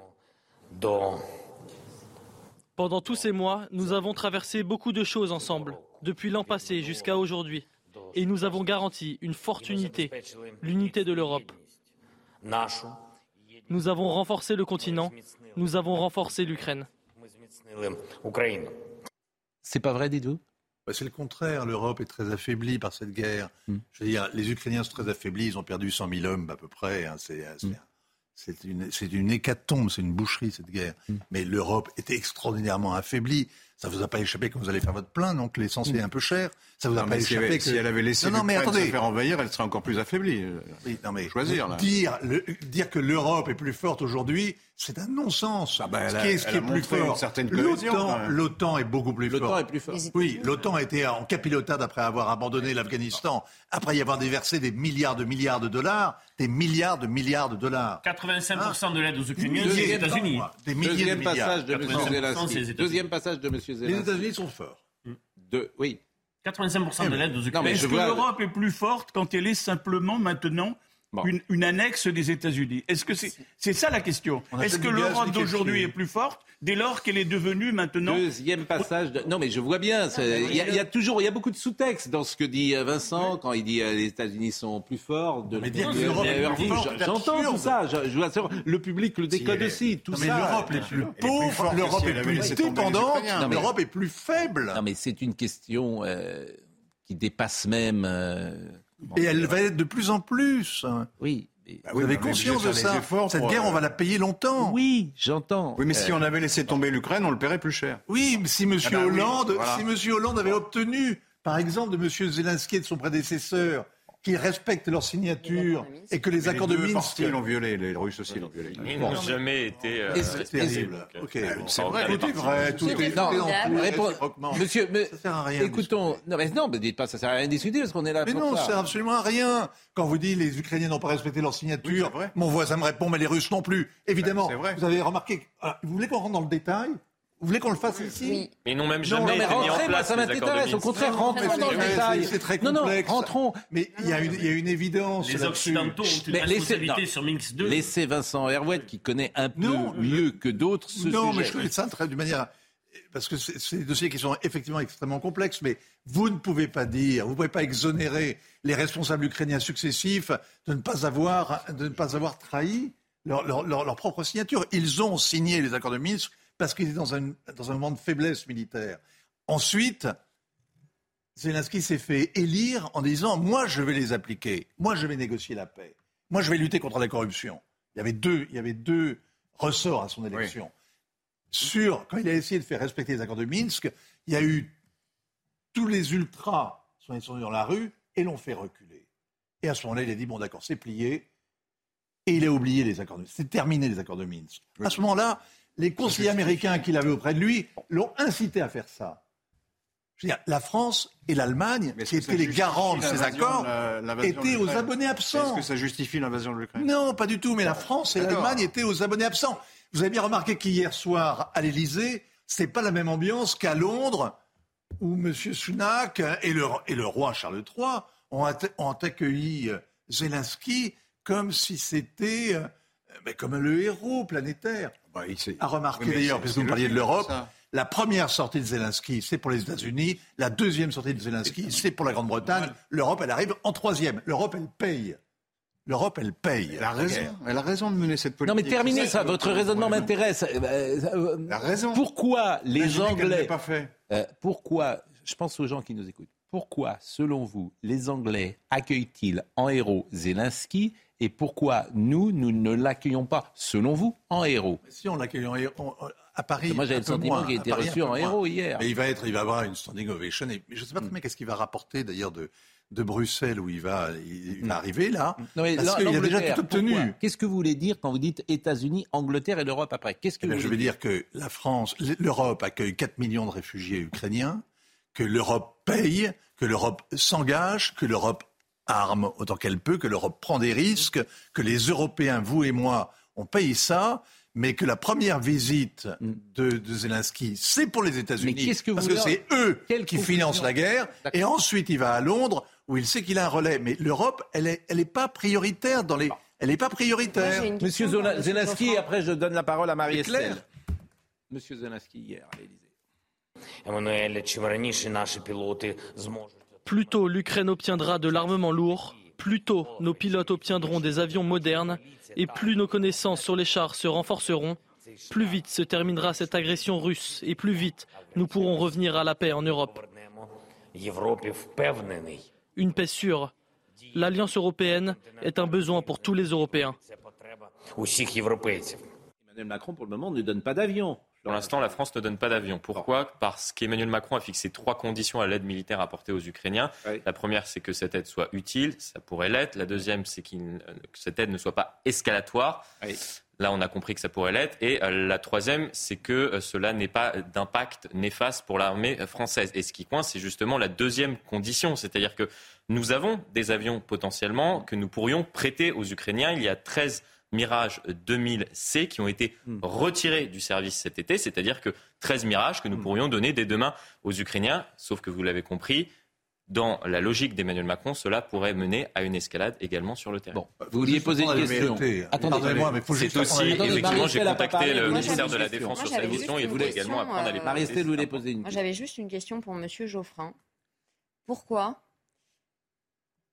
Pendant tous ces mois, nous avons traversé beaucoup de choses ensemble, depuis l'an passé jusqu'à aujourd'hui. Et nous avons garanti une forte unité, l'unité de l'Europe. Nous avons renforcé le continent, nous avons renforcé l'Ukraine. C'est pas vrai, dites-vous? Bah, c'est le contraire. L'Europe est très affaiblie par cette guerre. Hmm. Je veux dire, les Ukrainiens sont très affaiblis. Ils ont perdu 100 000 hommes à peu près. hein. C'est, c'est- Hmm. c'est une, une hécatombe, c'est une boucherie cette guerre. Hmm. Mais l'Europe était extraordinairement affaiblie. Ça vous a pas échappé quand vous allez faire votre plein, donc l'essence est un peu cher. Ça vous a Non, pas échappé avait, que... si elle avait laissé non, non, mais l'Ukraine attendez. se faire envahir, elle serait encore plus affaiblie. Oui, non, mais Choisir, là. Dire, le- dire que l'Europe est plus forte aujourd'hui, c'est un non-sens. bah, ce elle qui a- est, ce qui est plus fort, l'OTAN, l'OTAN est beaucoup plus L'OTAN fort. est plus fort. Oui, l'OTAN a été en capilotade après avoir abandonné l'Afghanistan, après y avoir déversé des milliards de milliards de dollars, des milliards de milliards de dollars. 85% de l'aide aux Ukrainiens, Milliers c'est les de- États-Unis. Des milliers Deuxième de passage de milliards. Monsieur 80%, c'est les Zelensky. Deuxième passage de Les Zelensky. États-Unis sont forts. De, oui. 85% de l'aide aux Ukrainiens. Est-ce que vois- l'Europe est plus forte quand elle est simplement maintenant Bon. une, une annexe des États-Unis Est-ce que c'est c'est ça la question Est-ce que l'Europe d'aujourd'hui est plus forte dès lors qu'elle est devenue maintenant Deuxième passage. De... Non, mais je vois bien. Il y, a- il y a toujours, il y a beaucoup de sous-textes dans ce que dit euh, Vincent quand il dit euh, les États-Unis sont plus forts. De... mais dire l'Europe J'entends tout ça. Je, assure, le public le décode est- aussi. Tout Non, mais ça. l'Europe est plus pauvre, l'Europe est plus dépendante, l'Europe est plus faible. Non, mais c'est une question euh, qui dépasse même. Euh, Et elle va être de plus en plus. Oui. mais- Bah Vous oui, avez conscience de ça efforts Cette guerre, euh, on va la payer longtemps. Oui, j'entends. Oui, mais si Euh, on avait laissé tomber l'Ukraine, on le paierait plus cher. Oui, mais si M. Ah bah oui, Hollande, voilà. si Monsieur Hollande avait obtenu, par exemple, de M. Zelensky et de son prédécesseur, qu'ils respectent leur signature et que les Mais accords les de Minsk. parties l'ont violé, les Russes aussi l'ont violé. Ils n'ont jamais été. euh, Est-ce- C'est terrible. c'est vrai, Tout est vrai, tout est, tout est Non. Monsieur, mais, Ça sert à rien. écoutons. Non, mais non, mais dites pas, ça sert à rien de discuter parce qu'on est là Mais pour non, ça. sert absolument à rien. Quand vous dites les Ukrainiens n'ont pas respecté leur signature, mon voisin me répond, mais les Russes non plus. Évidemment, Ben, c'est vrai. vous avez remarqué. Ah, vous voulez qu'on rentre dans le détail Vous voulez qu'on le fasse ici Oui. Mais ils n'ont même Non, jamais non, mais été mis en rentrez, place. ça m'intéresse. Au contraire, Non, rentrons non, dans le mais détail. c'est- très Non, non, complexe. rentrons. Mais il y, a une, il y a une évidence. Les. Occidentaux ont une Mais laissez- responsabilité non. sur Minsk 2. Laissez Vincent Herouet, qui connaît un peu Non, mieux que d'autres ce non, mais sujet. je connais ça d'une manière. Parce que c'est c'est des dossiers qui sont effectivement extrêmement complexes, mais vous ne pouvez pas dire, vous ne pouvez pas exonérer les responsables ukrainiens successifs de ne pas avoir, de ne pas avoir trahi leur, leur- leur- leur propre signature. Ils ont signé les accords de Minsk parce qu'ils étaient dans un, dans un moment de faiblesse militaire. Ensuite, Zelensky s'est fait élire en disant Moi, je vais les appliquer. Moi, je vais négocier la paix. Moi, je vais lutter contre la corruption. Il y avait deux, il y avait deux ressorts à son élection. Sur, quand il a essayé de faire respecter les accords de Minsk, il y a eu tous les ultras sont descendus dans la rue et l'ont fait reculer. Et à ce moment-là, il a dit Bon, d'accord, c'est plié. Et il a oublié les accords de Minsk. C'est terminé les accords de Minsk. À ce moment-là, les conseillers américains qu'il avait auprès de lui l'ont incité à faire ça. Je veux dire, la France et l'Allemagne, est-ce qui étaient les garants de ces accords, la- étaient aux abonnés Est-ce absents. que ça justifie l'invasion de l'Ukraine Non, pas du tout, mais la France et l'Allemagne étaient aux abonnés absents. Vous avez bien remarqué qu'hier soir, à l'Élysée, c'est pas la même ambiance qu'à Londres où M. Sunak et le, et le roi Charles III ont, accueilli euh, Zelensky comme si c'était ben, comme le héros planétaire. Bah, il Oui, mais d'ailleurs, parce que vous parliez de l'Europe, la première sortie de Zelensky, c'est pour les États-Unis. La deuxième sortie de Zelensky, c'est pour la Grande-Bretagne. L'Europe, elle arrive en troisième. L'Europe, elle paye. L'Europe, elle paye. Elle a raison. Elle a raison de mener cette politique. Non, mais terminez ça, votre raisonnement m'intéresse. Euh, euh, Elle a raison. Pourquoi les Anglais. pas fait. Euh, pourquoi, je pense aux gens qui nous écoutent, pourquoi, selon vous, les Anglais accueillent-ils en héros Zelensky et pourquoi nous, nous ne l'accueillons pas, selon vous, en héros? Si on l'accueille en héros, à Paris. Moi, j'avais le sentiment qu'il était reçu en héros hier. Mais il va être, il va avoir une standing ovation. Et je ne sais pas très bien qu'est-ce qu'il va rapporter d'ailleurs de, de Bruxelles où il va, il va arriver là. Non, mais parce qu'il a déjà tout obtenu. Qu'est-ce que vous voulez dire quand vous dites États-Unis, Angleterre et l'Europe après? Qu'est-ce que Eh bien, je veux dire? que la France, l'Europe accueille 4 millions de réfugiés ukrainiens, que l'Europe paye, que l'Europe s'engage, que l'Europe arme autant qu'elle peut, que l'Europe prend des risques, que les Européens, vous et moi, on paye ça, mais que la première visite de, de Zelensky, c'est pour les États-Unis, parce que c'est eux Quelle qui financent la guerre, et ensuite il va à Londres où il sait qu'il a un relais. Mais l'Europe, elle est, elle est pas prioritaire dans les, elle n'est pas prioritaire. Monsieur Zola- Zelensky, après je donne la parole à Marie-Estelle. Monsieur Zelensky hier à l'Élysée. Plus tôt l'Ukraine obtiendra de l'armement lourd, plus tôt nos pilotes obtiendront des avions modernes et plus nos connaissances sur les chars se renforceront, plus vite se terminera cette agression russe et plus vite nous pourrons revenir à la paix en Europe. Une paix sûre. L'Alliance européenne est un besoin pour tous les Européens. Emmanuel Macron, pour le moment, ne donne pas d'avion. Pour l'instant, la France ne donne pas d'avion. Pourquoi? Parce qu'Emmanuel Macron a fixé trois conditions à l'aide militaire apportée aux Ukrainiens. La première, c'est que cette aide soit utile, ça pourrait l'être. La deuxième, c'est que cette aide ne soit pas escalatoire. Là, on a compris que ça pourrait l'être. Et euh, la troisième, c'est que euh, cela n'ait pas d'impact néfaste pour l'armée euh, française. Et ce qui coince, c'est justement la deuxième condition. C'est-à-dire que nous avons des avions potentiellement que nous pourrions prêter aux Ukrainiens. Il y a 13 Mirage 2000C qui ont été retirés du service cet été, c'est-à-dire que 13 Mirages que nous pourrions donner dès demain aux Ukrainiens, sauf que vous l'avez compris, dans la logique d'Emmanuel Macron, cela pourrait mener à une escalade également sur le terrain. Vous vouliez poser une question. Pardonnez-moi, mais faut C'est aussi, effectivement, j'ai contacté le ministère de la. Défense sur cette question. juste Il voulait également apprendre à les euh, Marie-Estelle voulait poser une Moi, question. j'avais juste une question pour Monsieur Geoffrin. Pourquoi,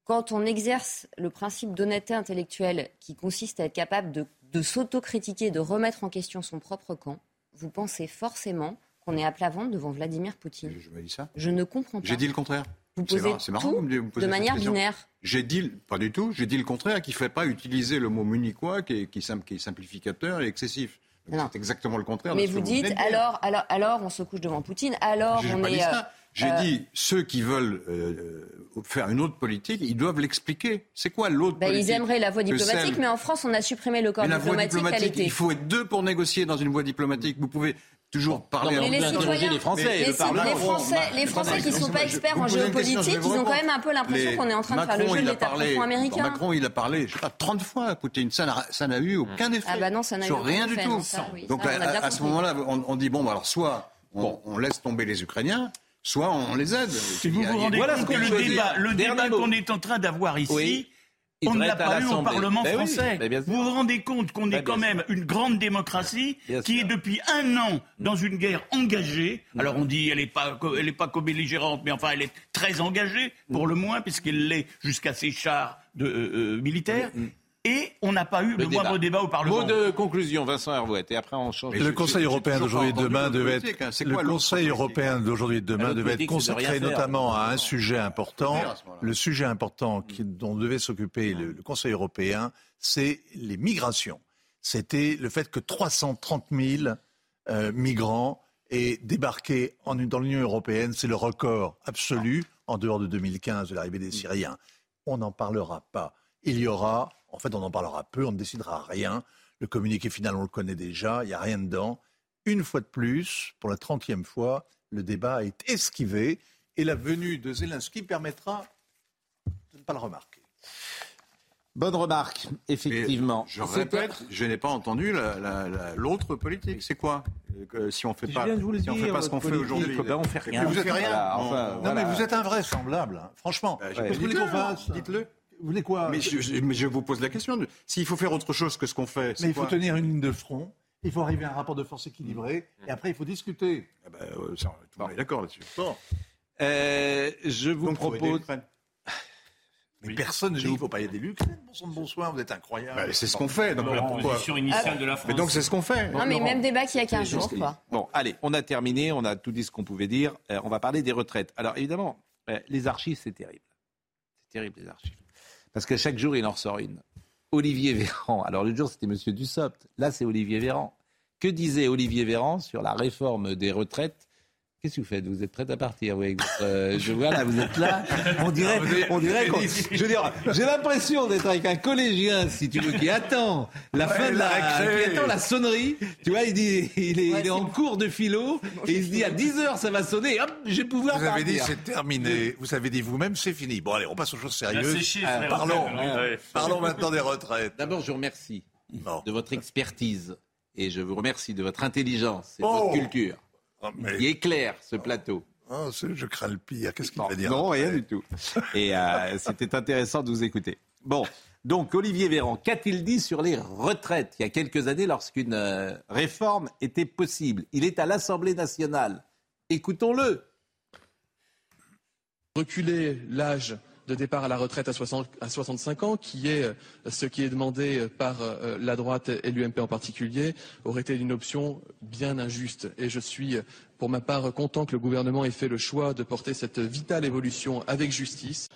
quand on exerce le principe d'honnêteté intellectuelle qui consiste à être capable de, de s'autocritiquer, de remettre en question son propre camp, vous pensez forcément qu'on est à plat ventre devant Vladimir Poutine Je me dis ça. Je ne comprends pas. J'ai dit le contraire. Vous C'est posez marrant- tout vous me- posez de manière binaire. J'ai dit, pas du tout, j'ai dit le contraire, qu'il ne fallait pas utiliser le mot munichois qui est, qui, sim- qui est simplificateur et excessif. C'est exactement le contraire. Mais de ce vous que dites, alors, alors, alors, on se couche devant Poutine, alors on est. J'ai euh, dit, ceux qui veulent euh, euh, faire une autre politique, ils doivent l'expliquer. C'est quoi l'autre bah, politique ils aimeraient la voie que diplomatique, celle- mais en France, on a supprimé le corps Mais la voie diplomatique il faut être deux pour négocier dans une voie diplomatique. Vous pouvez toujours parler... Les citoyens, les Français, les, le Parlement. les Français, les Français qui ne sont pas experts en géopolitique, ils ont quand même un peu l'impression Les- qu'on est en train de faire le jeu de l'État américain. Macron, il a parlé, je sais pas, 30 fois à Poutine. Ça n'a, eu aucun effet. Ah bah non, ça n'a eu aucun rien effet, du tout. ça, oui, Donc à, ce moment-là, on, on dit, bon, bah, alors soit on, on laisse tomber les Ukrainiens, soit on les aide. Si vous a- vous rendez voilà compte que le débat, le débat qu'on est en train d'avoir ici, Oui. Il on ne l'a pas eu au. Parlement Ben oui, français. ben vous vous rendez compte qu'on Ben est quand même une grande démocratie qui est depuis un an dans une guerre engagée. Alors on dit elle n'est pas, co- elle est pas co-belligérante, mais enfin elle est très engagée pour le moins puisqu'elle l'est jusqu'à ses chars de, euh, euh, militaires. Et on n'a pas eu le, moindre débat au Parlement. Mot de conclusion, Vincent Herouette, et après on change. Mais le je- Conseil européen d'aujourd'hui et demain devait être hein. Le quoi Conseil européen d'aujourd'hui et de demain devait être de consacré faire. notamment à un sujet important. Le sujet important qui- dont devait s'occuper le, le Conseil européen, c'est les migrations. C'était le fait que 330 000 euh, migrants aient débarqué en- dans l'Union européenne. C'est le record absolu en dehors de 2015 de l'arrivée des Syriens. On n'en parlera pas. Il y aura, en fait, on en parlera peu, on ne décidera rien. Le communiqué final, on le connaît déjà, il n'y a rien dedans. Une fois de plus, pour la trentième fois, le débat est esquivé et la venue de Zelensky permettra de ne pas le remarquer. Bonne remarque, effectivement. Je répète, je n'ai pas entendu la- la- la- l'autre politique. C'est quoi Euh, si on fait Je pas, si on fait pas ce qu'on fait aujourd'hui, ben, on fait rien. Vous êtes rien. enfin, non, voilà. mais vous êtes invraisemblable. hein. Franchement. Bah, fasse Dites-le. Vous voulez quoi Mais je, je- mais je vous pose la question. S'il faut faire autre chose que ce qu'on fait, c'est Mais il faut tenir une ligne de front. Il faut arriver à un rapport de force équilibré. Et après, il faut discuter. Ah bah, euh, ça, tout le monde est d'accord là-dessus. Bon. Euh, je vous Donc, propose. Mais personne ne dit qu'il ne faut pas aider l'Ukraine. Bon sang de bonsoir, vous êtes incroyable. Bah, c'est ce qu'on fait. Donc, La pourquoi position initiale de la France. Mais donc c'est ce qu'on fait. Non, mais même débat qu'il y a 15 jours, quoi. Bon, allez, on a terminé, on a tout dit ce qu'on pouvait dire. Euh, on va parler des retraites. Alors évidemment, euh, les archives, c'est terrible. C'est terrible les archives. Parce que chaque jour, il en ressort une. Olivier Véran. Alors le jour, c'était Monsieur Dussopt. Là, c'est Olivier Véran. Que disait Olivier Véran sur la réforme des retraites Qu'est-ce que vous faites Vous êtes prête à partir oui, euh, Je vois là, vous êtes là. On dirait, on dirait qu'on- Je veux dire, j'ai l'impression d'être avec un collégien, si tu veux, qui attend la fin de la, récré. qui attend la sonnerie. Tu vois, il dit, il est, il est en cours de philo et il se dit à 10 heures ça va sonner. Hop, je vais pouvoir Vous avez dit c'est terminé. Vous avez dit vous-même c'est fini. Bon allez, on passe aux choses sérieuses. parlons. Parlons maintenant des retraites. D'abord, je vous remercie Non. de votre expertise et je vous remercie de votre intelligence et de Oh. votre culture Oh, mais- qui éclaire ce plateau. Oh, c'est- je crains le pire. Qu'est-ce qu'il va dire non, rien du tout. Et euh, c'était intéressant de vous écouter. Bon, donc Olivier Véran, qu'a-t-il dit sur les retraites il y a quelques années lorsqu'une euh, réforme était possible? Il est à l'Assemblée nationale. Écoutons-le. reculer l'âge de départ à la retraite à, 60 à 65 ans, qui est euh, ce qui est demandé par euh, la droite et l'UMP en particulier, aurait été une option bien injuste. Et je suis, euh, pour ma part, content que le gouvernement ait fait le choix de porter cette vitale évolution avec justice.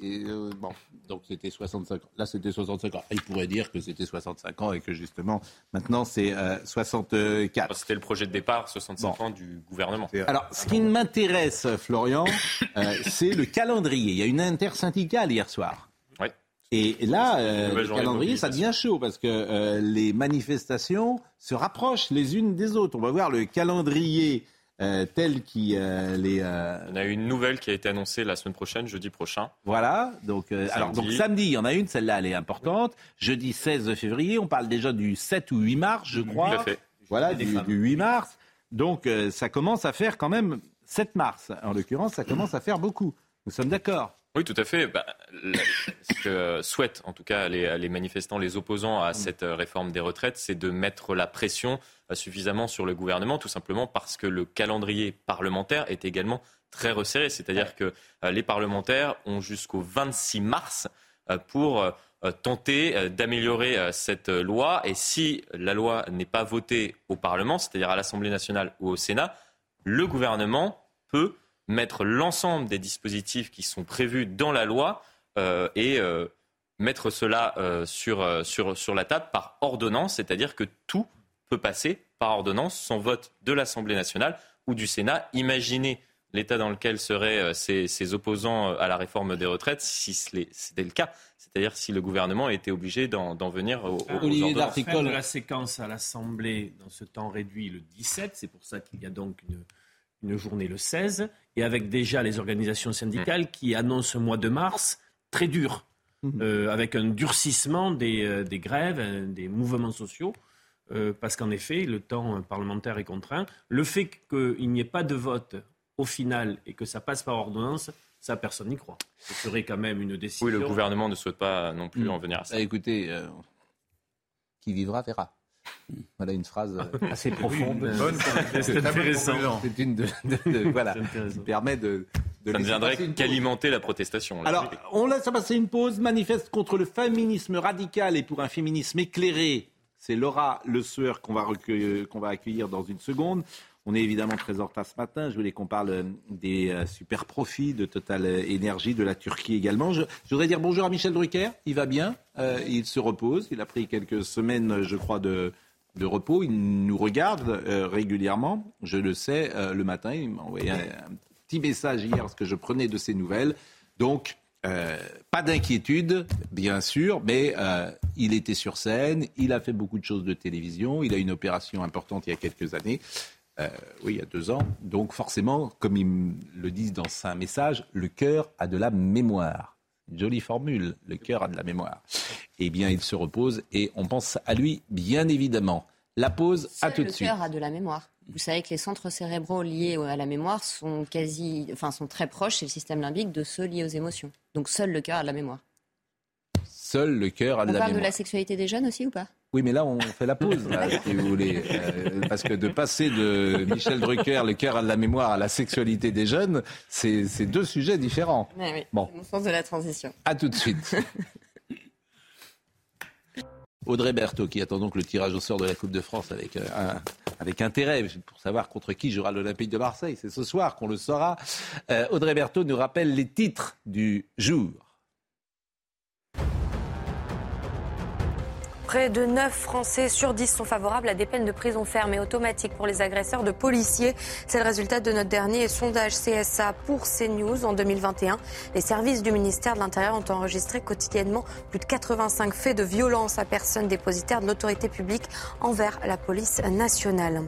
Et, euh, bon, donc c'était 65 ans. Là, c'était 65 ans. Il pourrait dire que c'était 65 ans et que justement, maintenant, c'est euh, 64. C'était le projet de départ, 65 Bon. ans du gouvernement. Alors, ce qui m'intéresse, Florian, euh, c'est le calendrier. Il y a une intersyndicale hier soir. Ouais. Et là, euh, le calendrier, ça devient chaud parce que euh, les manifestations se rapprochent les unes des autres. On va voir le calendrier euh, qui euh, les. euh, On a eu une nouvelle qui a été annoncée la semaine prochaine, jeudi prochain. Voilà, donc, euh, alors, donc Samedi. samedi, il y en a une, celle-là, elle est importante. Jeudi 16 février, on parle déjà du 7 ou 8 mars, je crois. Tout à fait. Voilà, du, du 8 mars. Donc euh, ça commence à faire quand même 7 mars. En l'occurrence, ça commence à faire beaucoup. Nous sommes d'accord. Oui, tout à fait. Bah, ce que souhaitent en tout cas les, les manifestants, les opposants à cette euh, réforme des retraites, c'est de mettre la pression euh, suffisamment sur le gouvernement, tout simplement parce que le calendrier parlementaire est également très resserré. C'est-à-dire que euh, les parlementaires ont jusqu'au 26 mars euh, pour euh, euh, tenter euh, d'améliorer euh, cette euh, loi. Et si la loi n'est pas votée au Parlement, c'est-à-dire à l'Assemblée nationale ou au Sénat, le gouvernement peut mettre l'ensemble des dispositifs qui sont prévus dans la loi euh, et euh, mettre cela euh, sur, sur, sur la table par ordonnance, c'est-à-dire que tout peut passer par ordonnance sans vote de l'Assemblée nationale ou du Sénat. Imaginez l'état dans lequel seraient euh, ces, ces opposants à la réforme des retraites si c'était le cas, c'est-à-dire si le gouvernement était obligé d'en venir au, aux, aux Olivier de la séquence à l'Assemblée dans ce temps réduit le 17, c'est pour ça qu'il y a donc une, une journée le 16, et avec déjà les organisations syndicales qui annoncent un mois de mars très dur, euh, avec un durcissement des, euh, des grèves, euh, des mouvements sociaux, euh, parce qu'en effet, le temps parlementaire est contraint. Le fait qu'il n'y ait pas de vote au final et que ça passe par ordonnance, ça, personne n'y croit. Ce serait quand même une décision. Oui, le gouvernement ne souhaite pas non plus en venir à ça. Ah, écoutez, euh, qui vivra verra. Voilà une phrase euh, assez profonde. Oui, bonne- c'est intéressant. C'est une de, de- de- voilà, qui permet de. de Ça ne viendrait qu'alimenter la protestation. là. Alors, on laisse passer une pause. Manifeste contre le féminisme radical et pour un féminisme éclairé. C'est Laura Le Sueur qu'on va, qu'on va accueillir dans une seconde. On est évidemment très en retard ce matin. Je voulais qu'on parle euh, des euh, super profits de Total Énergie, de la Turquie également. Je, voudrais dire bonjour à Michel Drucker. Il va bien. Euh, il se repose. Il a pris quelques semaines, je crois, de, repos. Il nous regarde euh, régulièrement. Je le sais, euh, le matin, il m'a envoyé un, petit message hier parce que je prenais de ses nouvelles. Donc, euh, pas d'inquiétude, bien sûr, mais euh, il était sur scène, il a fait beaucoup de choses de télévision, il a une opération importante il y a quelques années, euh, oui, il y a deux ans. Donc forcément, comme il me le dit dans un message, le cœur a de la mémoire. Jolie formule, le cœur a de la mémoire. Eh bien, il se repose et on pense à lui, bien évidemment. La pause, à tout de le suite. cœur a de la mémoire. Vous savez que les centres cérébraux liés à la mémoire sont quasi, enfin sont très proches chez le système limbique de ceux liés aux émotions. Donc seul le cœur a de la mémoire. Seul le cœur a de On la parle de mémoire. la sexualité des jeunes aussi ou pas? Oui, mais là, on fait la pause, là, si vous voulez. Euh, parce que de passer de Michel Drucker, le cœur à de la mémoire, à la sexualité des jeunes, c'est deux sujets différents. Oui, oui. Bon. C'est mon sens de la transition. À tout de suite. Audrey Berthaud, qui attend donc le tirage au sort de la Coupe de France avec, euh, un- avec intérêt pour savoir contre qui jouera l'Olympique de Marseille. C'est ce soir qu'on le saura. Euh, Audrey Berthaud nous rappelle les titres du jour. Près de 9 Français sur 10 sont favorables à des peines de prison ferme et automatique pour les agresseurs de policiers. C'est le résultat de notre dernier sondage CSA pour CNews en 2021. Les services du ministère de l'Intérieur ont enregistré quotidiennement plus de 85 faits de violence à personnes dépositaires de l'autorité publique envers la police nationale.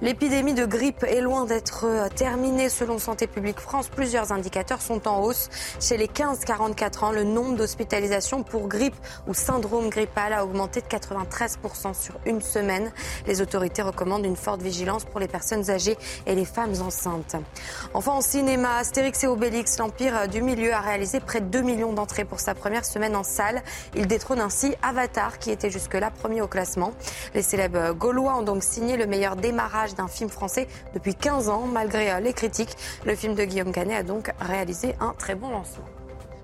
L'épidémie de grippe est loin d'être terminée selon Santé publique France. Plusieurs indicateurs sont en hausse. Chez les 15-44 ans, le nombre d'hospitalisations pour grippe ou syndrome grippal a augmenté de 93% sur une semaine. Les autorités recommandent une forte vigilance pour les personnes âgées et les femmes enceintes. Enfin, en cinéma, Astérix et Obélix, l'Empire du Milieu, a réalisé près de 2 millions d'entrées pour sa première semaine en salle. Il détrône ainsi Avatar, qui était jusque-là premier au classement. Les célèbres Gaulois ont donc signé le meilleur démarrage d'un film français depuis 15 ans, malgré euh, les critiques. Le film de Guillaume Canet a donc réalisé un très bon lancement.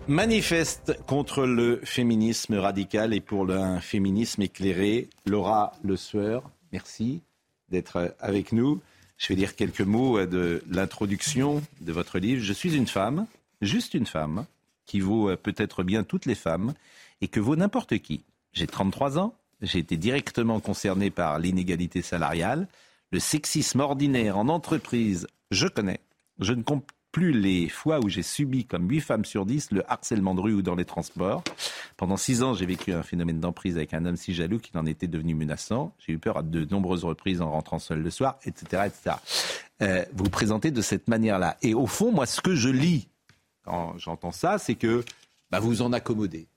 Manifeste contre le féminisme radical et pour un féminisme éclairé. Laura Le Sueur, merci d'être avec nous. Je vais dire quelques mots euh, de l'introduction de votre livre. Je suis une femme, juste une femme, qui vaut euh, peut-être bien toutes les femmes et que vaut n'importe qui. J'ai 33 ans, j'ai été directement concerné par l'inégalité salariale, le sexisme ordinaire en entreprise, je connais. Je ne plus les fois où j'ai subi, comme 8 femmes sur 10, le harcèlement de rue ou dans les transports. Pendant 6 ans, j'ai vécu un phénomène d'emprise avec un homme si jaloux qu'il en était devenu menaçant. J'ai eu peur à de nombreuses reprises en rentrant seul le soir, etc. etc. Euh, vous présentez de cette manière-là. Et au fond, moi, ce que je lis quand j'entends ça, c'est que bah, vous en accommodez.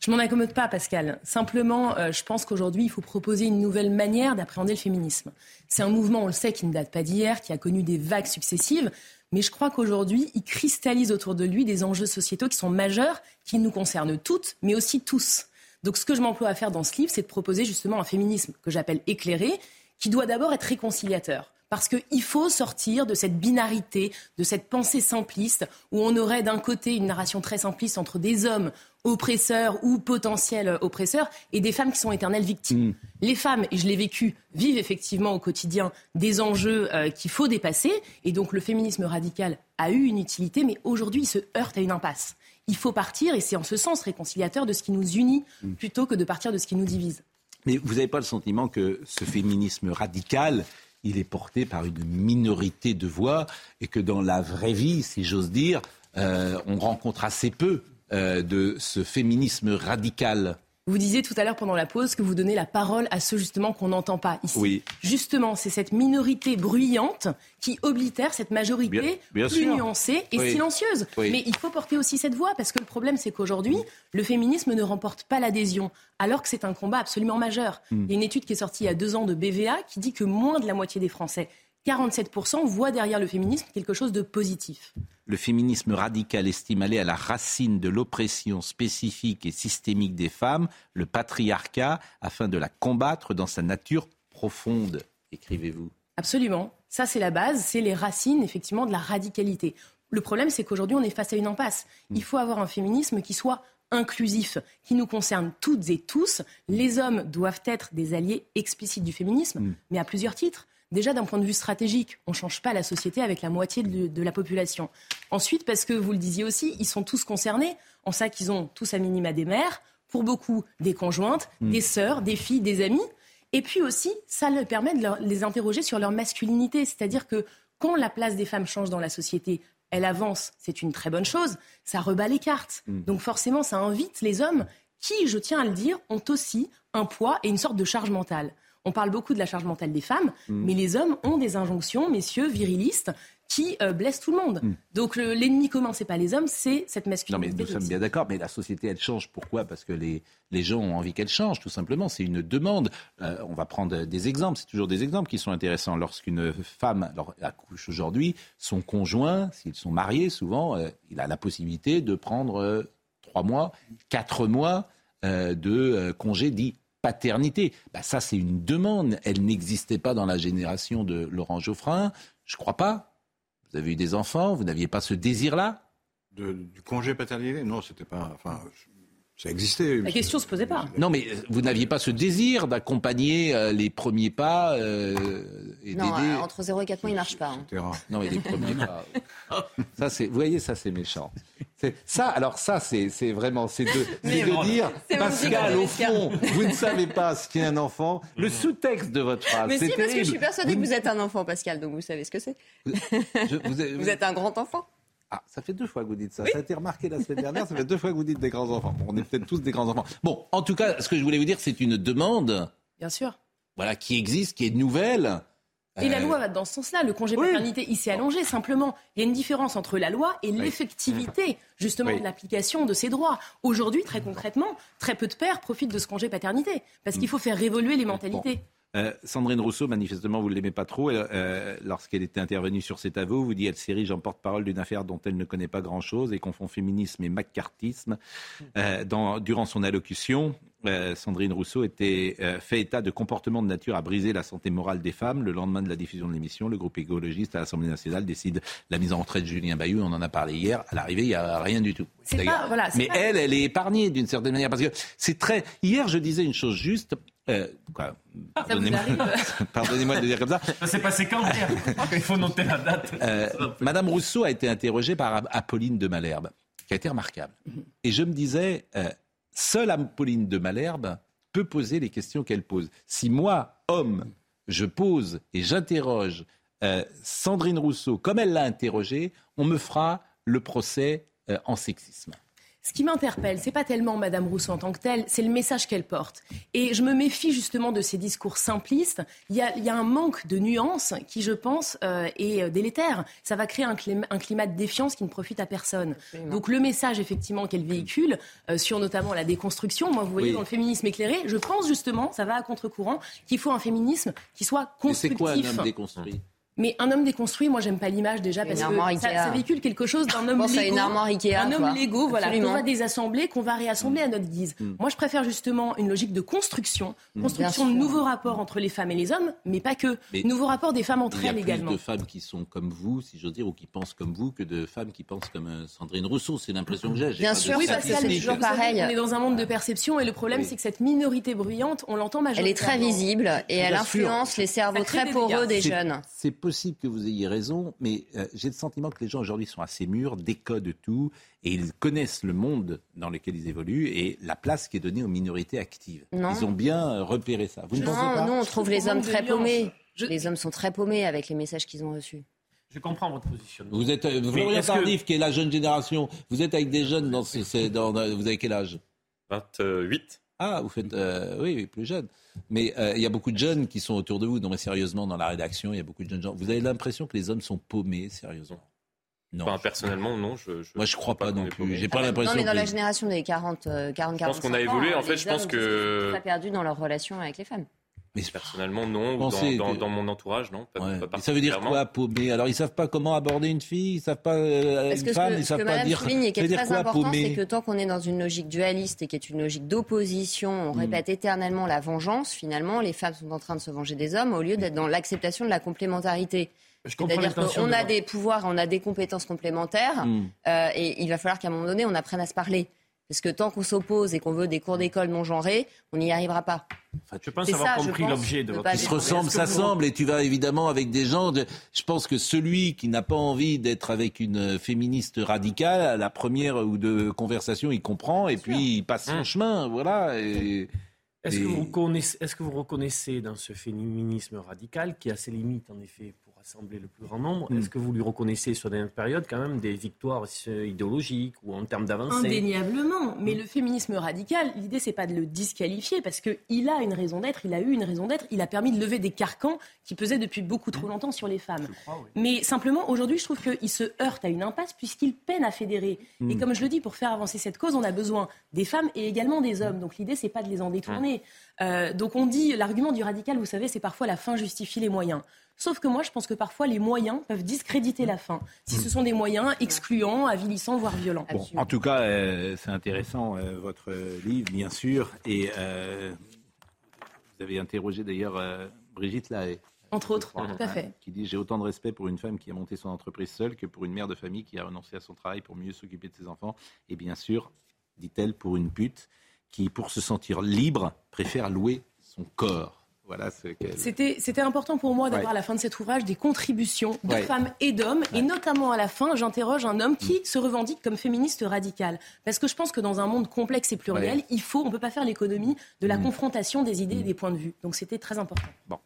Je m'en accommode pas, Pascal. Simplement, euh, je pense qu'aujourd'hui, il faut proposer une nouvelle manière d'appréhender le féminisme. C'est un mouvement, on le sait, qui ne date pas d'hier, qui a connu des vagues successives. Mais je crois qu'aujourd'hui, il cristallise autour de lui des enjeux sociétaux qui sont majeurs, qui nous concernent toutes, mais aussi tous. Donc, ce que je m'emploie à faire dans ce livre, c'est de proposer justement un féminisme que j'appelle éclairé, qui doit d'abord être réconciliateur. Parce qu'il faut sortir de cette binarité, de cette pensée simpliste, où on aurait d'un côté une narration très simpliste entre des hommes oppresseurs ou potentiels oppresseurs et des femmes qui sont éternelles victimes. Les femmes, et je l'ai vécu, vivent effectivement au quotidien des enjeux euh, qu'il faut dépasser. Et donc le féminisme radical a eu une utilité, mais aujourd'hui il se heurte à une impasse. Il faut partir, et c'est en ce sens réconciliateur, de ce qui nous unit plutôt que de partir de ce qui nous divise. Mais vous n'avez pas le sentiment que ce féminisme radical, il est porté par une minorité de voix et que dans la vraie vie, si j'ose dire, euh, on rencontre assez peu euh, de ce féminisme radical Vous disiez tout à l'heure pendant la pause que vous donnez la parole à ceux justement qu'on n'entend pas ici. Oui. Justement, c'est cette minorité bruyante qui oblitère cette majorité Bien- bien plus sûr. nuancée et Oui. silencieuse. Oui. Mais il faut porter aussi cette voix parce que le problème, c'est qu'aujourd'hui, le féminisme ne remporte pas l'adhésion, alors que c'est un combat absolument majeur. Mm. Il y a une étude qui est sortie il y a deux ans de BVA qui dit que moins de la moitié des Français, 47%, voient derrière le féminisme quelque chose de positif. Le féminisme radical estime aller à la racine de l'oppression spécifique et systémique des femmes, le patriarcat, afin de la combattre dans sa nature profonde, écrivez-vous. Absolument. Ça, c'est la base, c'est les racines, effectivement, de la radicalité. Le problème, c'est qu'aujourd'hui, on est face à une impasse. Il faut avoir un féminisme qui soit inclusif, qui nous concerne toutes et tous. Les hommes doivent être des alliés explicites du féminisme, mais à plusieurs titres. Déjà, d'un point de vue stratégique, on ne change pas la société avec la moitié de, de la population. Ensuite, parce que vous le disiez aussi, ils sont tous concernés, en ça qu'ils ont tous à minima des mères, pour beaucoup des conjointes, Mm. des sœurs, des filles, des amis. Et puis aussi, ça leur permet de leur- les interroger sur leur masculinité. C'est-à-dire que quand la place des femmes change dans la société, elle avance, c'est une très bonne chose. Ça rebat les cartes. Mm. Donc forcément, ça invite les hommes qui, je tiens à le dire, ont aussi un poids et une sorte de charge mentale. On parle beaucoup de la charge mentale des femmes, Mm. mais les hommes ont des injonctions, messieurs, virilistes, qui euh, blesse tout le monde. Donc le- l'ennemi commun, c'est pas les hommes, c'est cette Non, masculinité. mais nous sommes bien d'accord, mais la société, elle change. Pourquoi? Parce que les, les gens ont envie qu'elle change, tout simplement. C'est une demande. Euh, on va prendre des exemples. C'est toujours des exemples qui sont intéressants. Lorsqu'une femme alors, accouche aujourd'hui, son conjoint, s'ils sont mariés, souvent, euh, il a la possibilité de prendre euh, trois mois, quatre mois de congé dit paternité. Bah, ça, c'est une demande. Elle n'existait pas dans la génération de Laurent Geoffrin. Je crois pas. Vous avez eu des enfants, vous n'aviez pas ce désir-là? Du congé paternité? Non, c'était pas. Enfin, ça existait. La question se posait pas. Non, mais vous n'aviez pas ce désir d'accompagner euh, les premiers pas euh, et Non, d'aider. euh, entre 0 et 4 mois, il marche pas. hein. Non, mais les premiers pas. Ça, c'est. Vous voyez, ça, c'est méchant. C'est- Ça, alors ça, c'est c'est vraiment, c'est de, c'est dire, Pascal, au fond, vous ne savez pas ce qu'est un enfant. Le sous-texte de votre phrase, Mais c'est si, parce que je suis persuadée que vous êtes un enfant, Pascal, donc vous savez ce que c'est. Je- vous, êtes- Vous êtes un grand enfant. Ah, ça fait deux fois que vous dites ça. Ça a été remarqué la semaine dernière. Ça fait deux fois que vous dites des grands enfants. Bon, on est peut-être tous des grands enfants. Bon, en tout cas, ce que je voulais vous dire, c'est une demande, Bien sûr. voilà, qui existe, qui est nouvelle. Et la Euh, loi va dans ce sens-là. Le congé paternité, il s'est allongé simplement. Il y a une différence entre la loi et l'effectivité, justement, Oui. de l'application de ces droits. Aujourd'hui, très concrètement, très peu de pères profitent de ce congé paternité parce qu'il faut faire révoluer les mentalités. Euh, Sandrine Rousseau, manifestement, vous ne l'aimez pas trop. Euh, Lorsqu'elle était intervenue sur cet aveu, vous dit elle s'érige en porte-parole d'une affaire dont elle ne connaît pas grand-chose et confond féminisme et macartisme. Euh, dans, durant son allocution, Sandrine Rousseau était fait état de comportements de nature à briser la santé morale des femmes. Le lendemain de la diffusion de l'émission, le groupe écologiste à l'Assemblée nationale décide la mise en retraite de Julien Bayou. On en a parlé hier. À l'arrivée, il n'y a rien du tout. Pas- voilà, Mais pas- elle, elle est épargnée d'une certaine manière parce que c'est très. Hier, je disais une chose juste. Euh, quoi, pardonnez-moi, pardonnez-moi de dire comme ça. Ça s'est passé quand hier Il faut noter la date. Euh, Madame Rousseau a été interrogée par Apolline de Malherbe, qui a été remarquable. Et je me disais, euh, seule Apolline de Malherbe peut poser les questions qu'elle pose. Si moi, homme, je pose et j'interroge euh, Sandrine Rousseau comme elle l'a interrogée, on me fera le procès euh, en sexisme. Ce qui m'interpelle, c'est pas tellement Madame Rousseau en tant que telle, c'est le message qu'elle porte. Et je me méfie justement de ces discours simplistes. Il y a, il y a un manque de nuances qui, je pense, euh, est euh, délétère. Ça va créer un climat, un climat de défiance qui ne profite à personne. Donc le message effectivement qu'elle véhicule euh, sur notamment la déconstruction, moi vous voyez Oui. dans le féminisme éclairé, je pense justement, ça va à contre-courant, qu'il faut un féminisme qui soit Et c'est constructif. quoi un homme déconstruit? Mais un homme déconstruit, moi j'aime pas l'image déjà parce que ça, véhicule quelque chose d'un homme pense Lego, Ikea, un homme quoi. Lego, voilà, qu'on va désassembler, qu'on va réassembler à notre guise. Mm. Moi je préfère justement une logique de construction, Mm. construction de nouveaux rapports entre les femmes et les hommes, mais pas que, Mais nouveaux rapports des femmes entre Il y a elles plus également. de femmes qui sont comme vous, si j'ose dire, ou qui pensent comme vous, que de femmes qui pensent comme euh, Sandrine Rousseau. C'est l'impression que j'ai. Bien sûr, Oui, mais statistiques. toujours pareil. On est dans un monde de perception et le problème Oui. c'est que cette minorité bruyante, on l'entend Elle majoritairement. est très visible et elle influence les cerveaux très poreux des C'est- jeunes. C'est possible que vous ayez raison, mais euh, j'ai le sentiment que les gens aujourd'hui sont assez mûrs, décodent tout, et ils connaissent le monde dans lequel ils évoluent et la place qui est donnée aux minorités actives. Non. Ils ont bien euh, repéré ça. Vous ne pensez Non, pas? non, on trouve les hommes très paumés. Je- Les hommes sont très paumés avec les messages qu'ils ont reçus. Je comprends votre positionnement. Vous êtes euh, Florian que- Tardif, qui est la jeune génération? Vous êtes avec des jeunes dans ce, dans- vous avez quel âge? 28. Ah, vous faites euh, oui, oui, plus jeune. Mais euh, il y a beaucoup de jeunes qui sont autour de vous. Non, mais sérieusement, dans la rédaction, il y a beaucoup de jeunes gens. Vous avez l'impression que les hommes sont paumés, sérieusement? Non. Enfin, personnellement, non. Je, je- Moi, je crois pas non plus. J'ai pas Non, l'impression. mais dans que- la génération des 40, euh, 40 Je pense qu'on a 45 évolué. ans, En fait, je pense que- sont très perdus dans leur relation avec les femmes. Mais Personnellement, non. Pensez dans, dans- que- dans mon entourage, non. Pas, Ouais. pas Mais ça veut dire quoi, paumé Alors, ils savent pas comment aborder une fille, ils savent pas euh, Parce une que femme, que, ils ce savent que pas dire. souligne et qui est très quoi, important, c'est que tant qu'on est dans une logique dualiste et qui est une logique d'opposition, on Mm. répète éternellement la vengeance, finalement, les femmes sont en train de se venger des hommes au lieu d'être dans l'acceptation de la complémentarité. Je comprends C'est-à-dire qu'on a des pouvoirs, on a des compétences complémentaires, Mm. euh, et il va falloir qu'à un moment donné, on apprenne à se parler. Parce que tant qu'on s'oppose et qu'on veut des cours d'école non genrés, on n'y arrivera pas. Je pense avoir ça, compris l'objet de votre Ils se ressemblent, que vous- s'assemblent, et tu vas évidemment avec des gens. De... Je pense que celui qui n'a pas envie d'être avec une féministe radicale, à la première ou de conversation, il comprend, et puis il passe son Hum. chemin, voilà. Et... Est-ce que, et- vous connaissez- est-ce que vous reconnaissez dans ce féminisme radical, qui a ses limites en effet rassembler le plus grand nombre. Est-ce que vous lui reconnaissez sur des périodes quand même des victoires idéologiques ou en termes d'avancée? Indéniablement. Mais le féminisme radical, l'idée c'est pas de le disqualifier parce qu'il a une raison d'être, il a eu une raison d'être, il a permis de lever des carcans qui pesaient depuis beaucoup trop longtemps sur les femmes. Mais simplement aujourd'hui, je trouve qu'il se heurte à une impasse puisqu'il peine à fédérer. Et comme je le dis, pour faire avancer cette cause, on a besoin des femmes et également des hommes. Donc l'idée c'est pas de les en détourner. Euh, donc on dit l'argument du radical, vous savez, c'est parfois la fin justifie les moyens. Sauf que moi, je pense que parfois les moyens peuvent discréditer la fin, si ce sont des moyens excluants, avilissants, voire violents. en tout cas, euh, c'est intéressant euh, votre livre, bien sûr, et vous avez interrogé d'ailleurs Brigitte Lahaye. Entre autres, tout à fait. Qui dit J'ai autant de respect pour une femme qui a monté son entreprise seule que pour une mère de famille qui a renoncé à son travail pour mieux s'occuper de ses enfants. Et bien sûr, dit-elle, pour une pute qui, pour se sentir libre, préfère louer son corps. Voilà C'était important pour moi d'avoir à la fin de cet ouvrage des contributions de femmes et d'hommes. Et notamment à la fin, j'interroge un homme qui mm. se revendique comme féministe radical. Parce que je pense que dans un monde complexe et pluriel, il faut, on ne peut pas faire l'économie de la mm. confrontation des idées et mm. des points de vue. Donc c'était très important. Bon.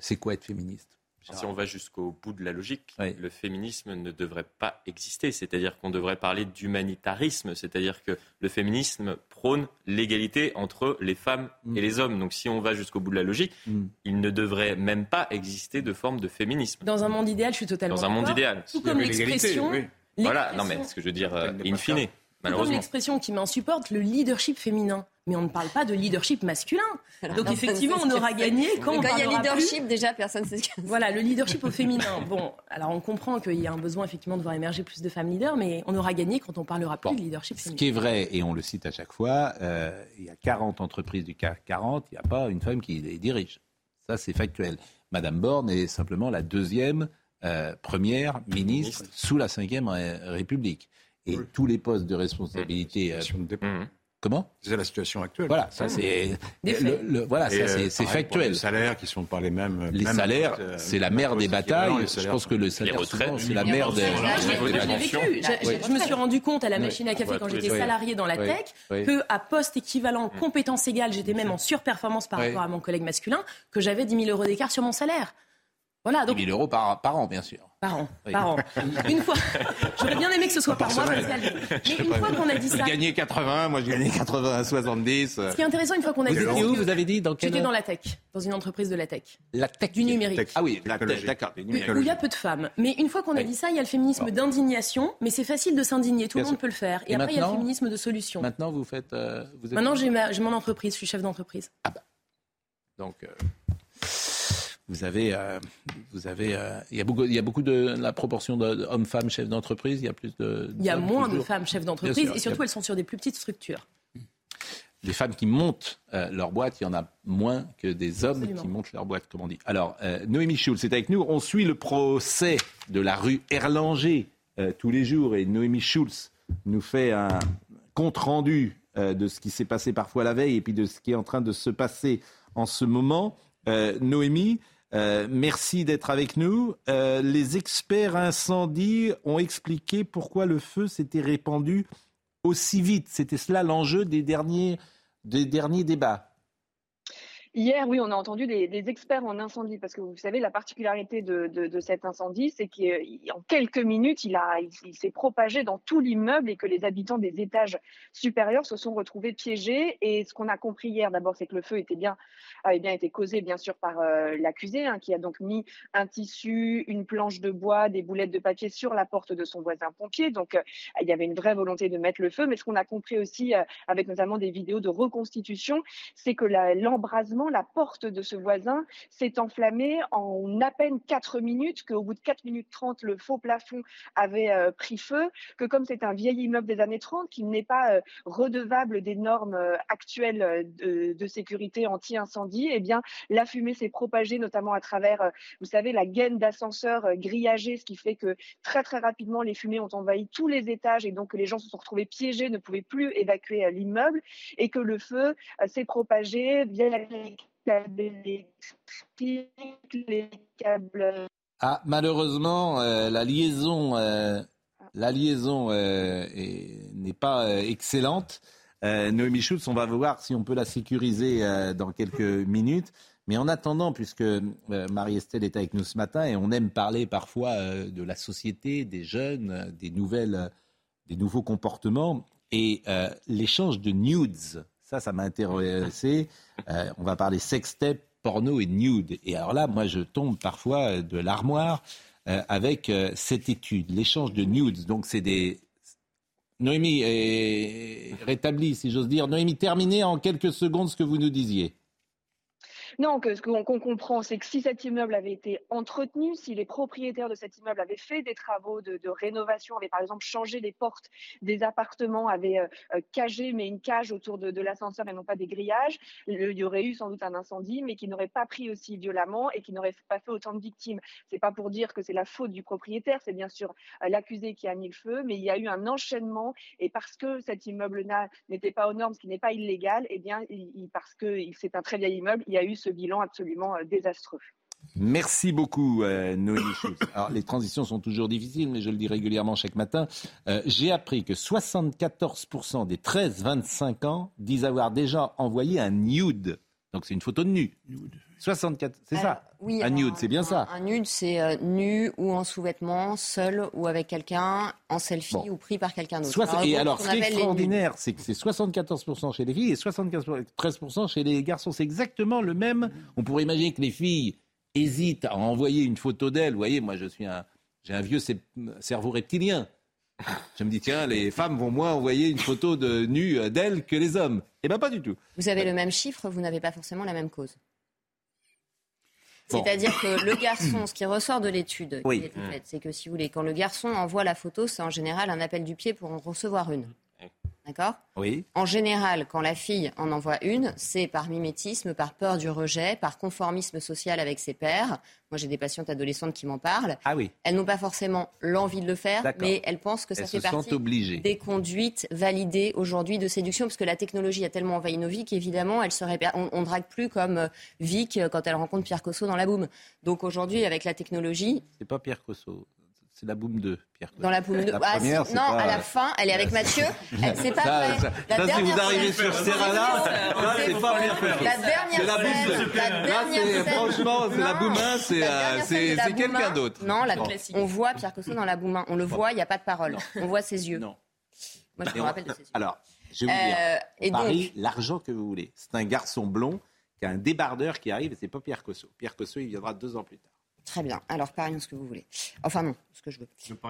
C'est quoi être féministe? Si on va jusqu'au bout de la logique, le féminisme ne devrait pas exister. C'est-à-dire qu'on devrait parler d'humanitarisme. C'est-à-dire que le féminisme prône l'égalité entre les femmes et les hommes. Donc si on va jusqu'au bout de la logique, mm. il ne devrait même pas exister de forme de féminisme. Dans un monde idéal, je suis totalement Dans un monde idéal. Tout comme l'expression. Voilà, non mais ce que je veux dire, euh, in fine. Malheureusement. l'expression qui m'insupporte, le leadership féminin. Mais on ne parle pas de leadership masculin. Donc effectivement, on aura gagné quand, quand il y a leadership, déjà personne ne sait ce Voilà, le leadership au féminin. Bon, alors on comprend qu'il y a un besoin effectivement de voir émerger plus de femmes leaders, mais on aura gagné quand on parlera plus de leadership féminin. Ce qui est vrai, et on le cite à chaque fois, euh, il y a 40 entreprises du CAC 40, il n'y a pas une femme qui les dirige. Ça, c'est factuel. Madame Borne est simplement la deuxième euh, première ministre, sous la Ve République. Et tous les postes de responsabilité. Euh, comment C'est la situation actuelle. Voilà, ça c'est le, voilà, ça c'est euh, factuel. Les salaires qui sont pas les mêmes. Les salaires, euh, c'est la mère des batailles. Je pense que le salaire c'est la mère des. Je me suis rendu compte à la machine à café quand j'étais salarié dans la tech que à poste équivalent, mm. compétence égale, j'étais même en surperformance par rapport à mon collègue masculin, que j'avais 10 000 euros d'écart sur mon salaire. Voilà, donc... 10 000 euros par, par an, bien sûr. Par an, par an. Une fois, j'aurais bien aimé que ce soit par, mois, mais une fois qu'on a dit ça... Vous gagnez 80, moi je gagnais 80, 70. Ce qui est intéressant, une fois qu'on a dit ça... où, vous avez dit dans J'étais dans la tech, dans une entreprise de la tech. La tech Du numérique. Ah oui, la tech, d'accord. Où il y a peu de femmes. Mais une fois qu'on a dit ça, il y a le féminisme d'indignation, mais c'est facile de s'indigner, tout le monde peut le faire. Et, après, il y a le féminisme de solution. Maintenant, vous faites... Euh, vous Maintenant, j'ai mon entreprise, je suis chef d'entreprise. Ah bah. Donc... Euh, vous avez, euh, vous avez, euh, il y a beaucoup, il y a beaucoup de la proportion d'hommes-femmes chefs d'entreprise. Il y a plus de. Il y a moins de femmes chefs d'entreprise et surtout elles sont sur des plus petites structures. Les femmes qui montent euh, leur boîte, il y en a moins que des hommes qui montent leur boîte, comme on dit. Alors, Noémie Schulz est avec nous. On suit le procès de la rue Erlanger tous les jours et Noémie Schulz nous fait un compte rendu de ce qui s'est passé parfois la veille et puis de ce qui est en train de se passer en ce moment. Noémie, euh, merci d'être avec nous. Euh, les experts incendies ont expliqué pourquoi le feu s'était répandu aussi vite. C'était cela l'enjeu des derniers, des derniers débats. Hier, oui, on a entendu des, experts en incendie, parce que vous savez, la particularité de, cet incendie, c'est qu'en quelques minutes, il, s'est propagé dans tout l'immeuble et que les habitants des étages supérieurs se sont retrouvés piégés. Et ce qu'on a compris hier, d'abord, c'est que le feu était bien, avait bien été causé, bien sûr, par euh, l'accusé, hein, qui a donc mis un tissu, une planche de bois, des boulettes de papier sur la porte de son voisin pompier. Donc, euh, il y avait une vraie volonté de mettre le feu. Mais ce qu'on a compris aussi, euh, avec notamment des vidéos de reconstitution, c'est que l'embrasement la porte de ce voisin s'est enflammée en à peine 4 minutes, qu'au bout de 4 minutes 30, le faux plafond avait euh, pris feu, que comme c'est un vieil immeuble des années 30, qu'il n'est pas euh, redevable des normes euh, actuelles de, sécurité anti-incendie, eh bien, la fumée s'est propagée notamment à travers, vous savez, la gaine d'ascenseur grillagée, ce qui fait que très très rapidement, les fumées ont envahi tous les étages et donc les gens se sont retrouvés piégés, ne pouvaient plus évacuer l'immeuble et que le feu s'est propagé via la ah, malheureusement, euh, la liaison, euh, la liaison euh, n'est pas excellente. Noémie Schultz. On va voir si on peut la sécuriser dans quelques minutes. Mais en attendant, puisque Marie-Estelle est avec nous ce matin et on aime parler parfois de la société, des jeunes, des nouvelles, des nouveaux comportements et l'échange de nudes, ça, ça m'a intéressé. on va parler sextape, porno et nude. Et alors là, moi, je tombe parfois de l'armoire avec cette étude, l'échange de nudes. Donc, c'est des Noémie est rétablie, si j'ose dire. Noémie, terminez en quelques secondes ce que vous nous disiez. Non, que, ce qu'on comprend, c'est que si cet immeuble avait été entretenu, si les propriétaires de cet immeuble avaient fait des travaux de, rénovation, avaient par exemple changé les portes des appartements, avaient euh, euh, cagé, mais une cage autour de, l'ascenseur et non pas des grillages, il y aurait eu sans doute un incendie, mais qui n'aurait pas pris aussi violemment et qui n'aurait pas fait autant de victimes. C'est pas pour dire que c'est la faute du propriétaire, c'est bien sûr euh, l'accusé qui a mis le feu, mais il y a eu un enchaînement et parce que cet immeuble-là n'était pas aux normes, ce qui n'est pas illégal, et bien il- il- parce que c'est un très vieil immeuble, il y a eu ce bilan absolument euh, désastreux. Merci beaucoup, euh, les transitions sont toujours difficiles, mais je le dis régulièrement chaque matin. Euh, J'ai appris que 74% des 13-25 ans disent avoir déjà envoyé un nude. Donc, c'est une photo de nu. 64, c'est ça Oui, Un nude, c'est bien ça. Un nude, c'est euh, nu ou en sous-vêtements, seul ou avec quelqu'un, en selfie ou pris par quelqu'un d'autre. Soix- Alors, et alors, ce qui est extraordinaire, c'est que c'est 74% chez les filles et 73% chez les garçons. C'est exactement le même. On pourrait imaginer que les filles hésitent à envoyer une photo d'elles. Vous voyez, moi, je suis un, j'ai un vieux cerveau reptilien. Je me dis, tiens, les femmes vont moins envoyer une photo de nu euh, d'elles que les hommes. Eh bien, pas du tout. Vous avez le même chiffre, vous n'avez pas forcément la même cause. Bon. C'est-à-dire que le garçon, ce qui ressort de l'étude Oui. faite, c'est que si vous voulez, quand le garçon envoie la photo, c'est en général un appel du pied pour en recevoir une. D'accord Oui. En général, quand la fille en envoie une, c'est par mimétisme, par peur du rejet, par conformisme social avec ses pairs. Moi, j'ai des patientes adolescentes qui m'en parlent. Ah oui. Elles n'ont pas forcément l'envie de le faire, mais elles pensent que ça Elles fait partie obligées. des conduites validées aujourd'hui de séduction, parce que la technologie a tellement envahi nos vies qu'évidemment, elle se répère- on, on drague plus comme euh, Vic euh, quand elle rencontre Pierre Cosso dans la boum. Donc aujourd'hui, avec la technologie, C'est pas Pierre Cosso. C'est la boum 2, Pierre dans la boum de... La Ah, si, première, c'est non, pas- à la fin, elle est avec Mathieu. Elle- C'est pas Ça, vrai. ça- La ça, si dernière vous arrivez sur ce terrain-là, ça, c'est pas bien fait. La dernière C'est la boum scène- deux. la Là, franchement, c'est la boum un, c'est, la euh, quelqu'un un- d'autre. Non, la on voit Pierre Cosso dans la boum un. On le voit, il n'y a pas de parole. On voit ses yeux. Non. Moi, je me rappelle de ses yeux. Alors, je vais vous Euh, dire, parie donc- l'argent que vous voulez. C'est un garçon blond qui a un débardeur qui arrive et c'est pas Pierre Cosso. Pierre Cosso, il viendra deux ans plus tard. Très bien. Alors, parions ce que vous voulez. Enfin, non, ce que je veux.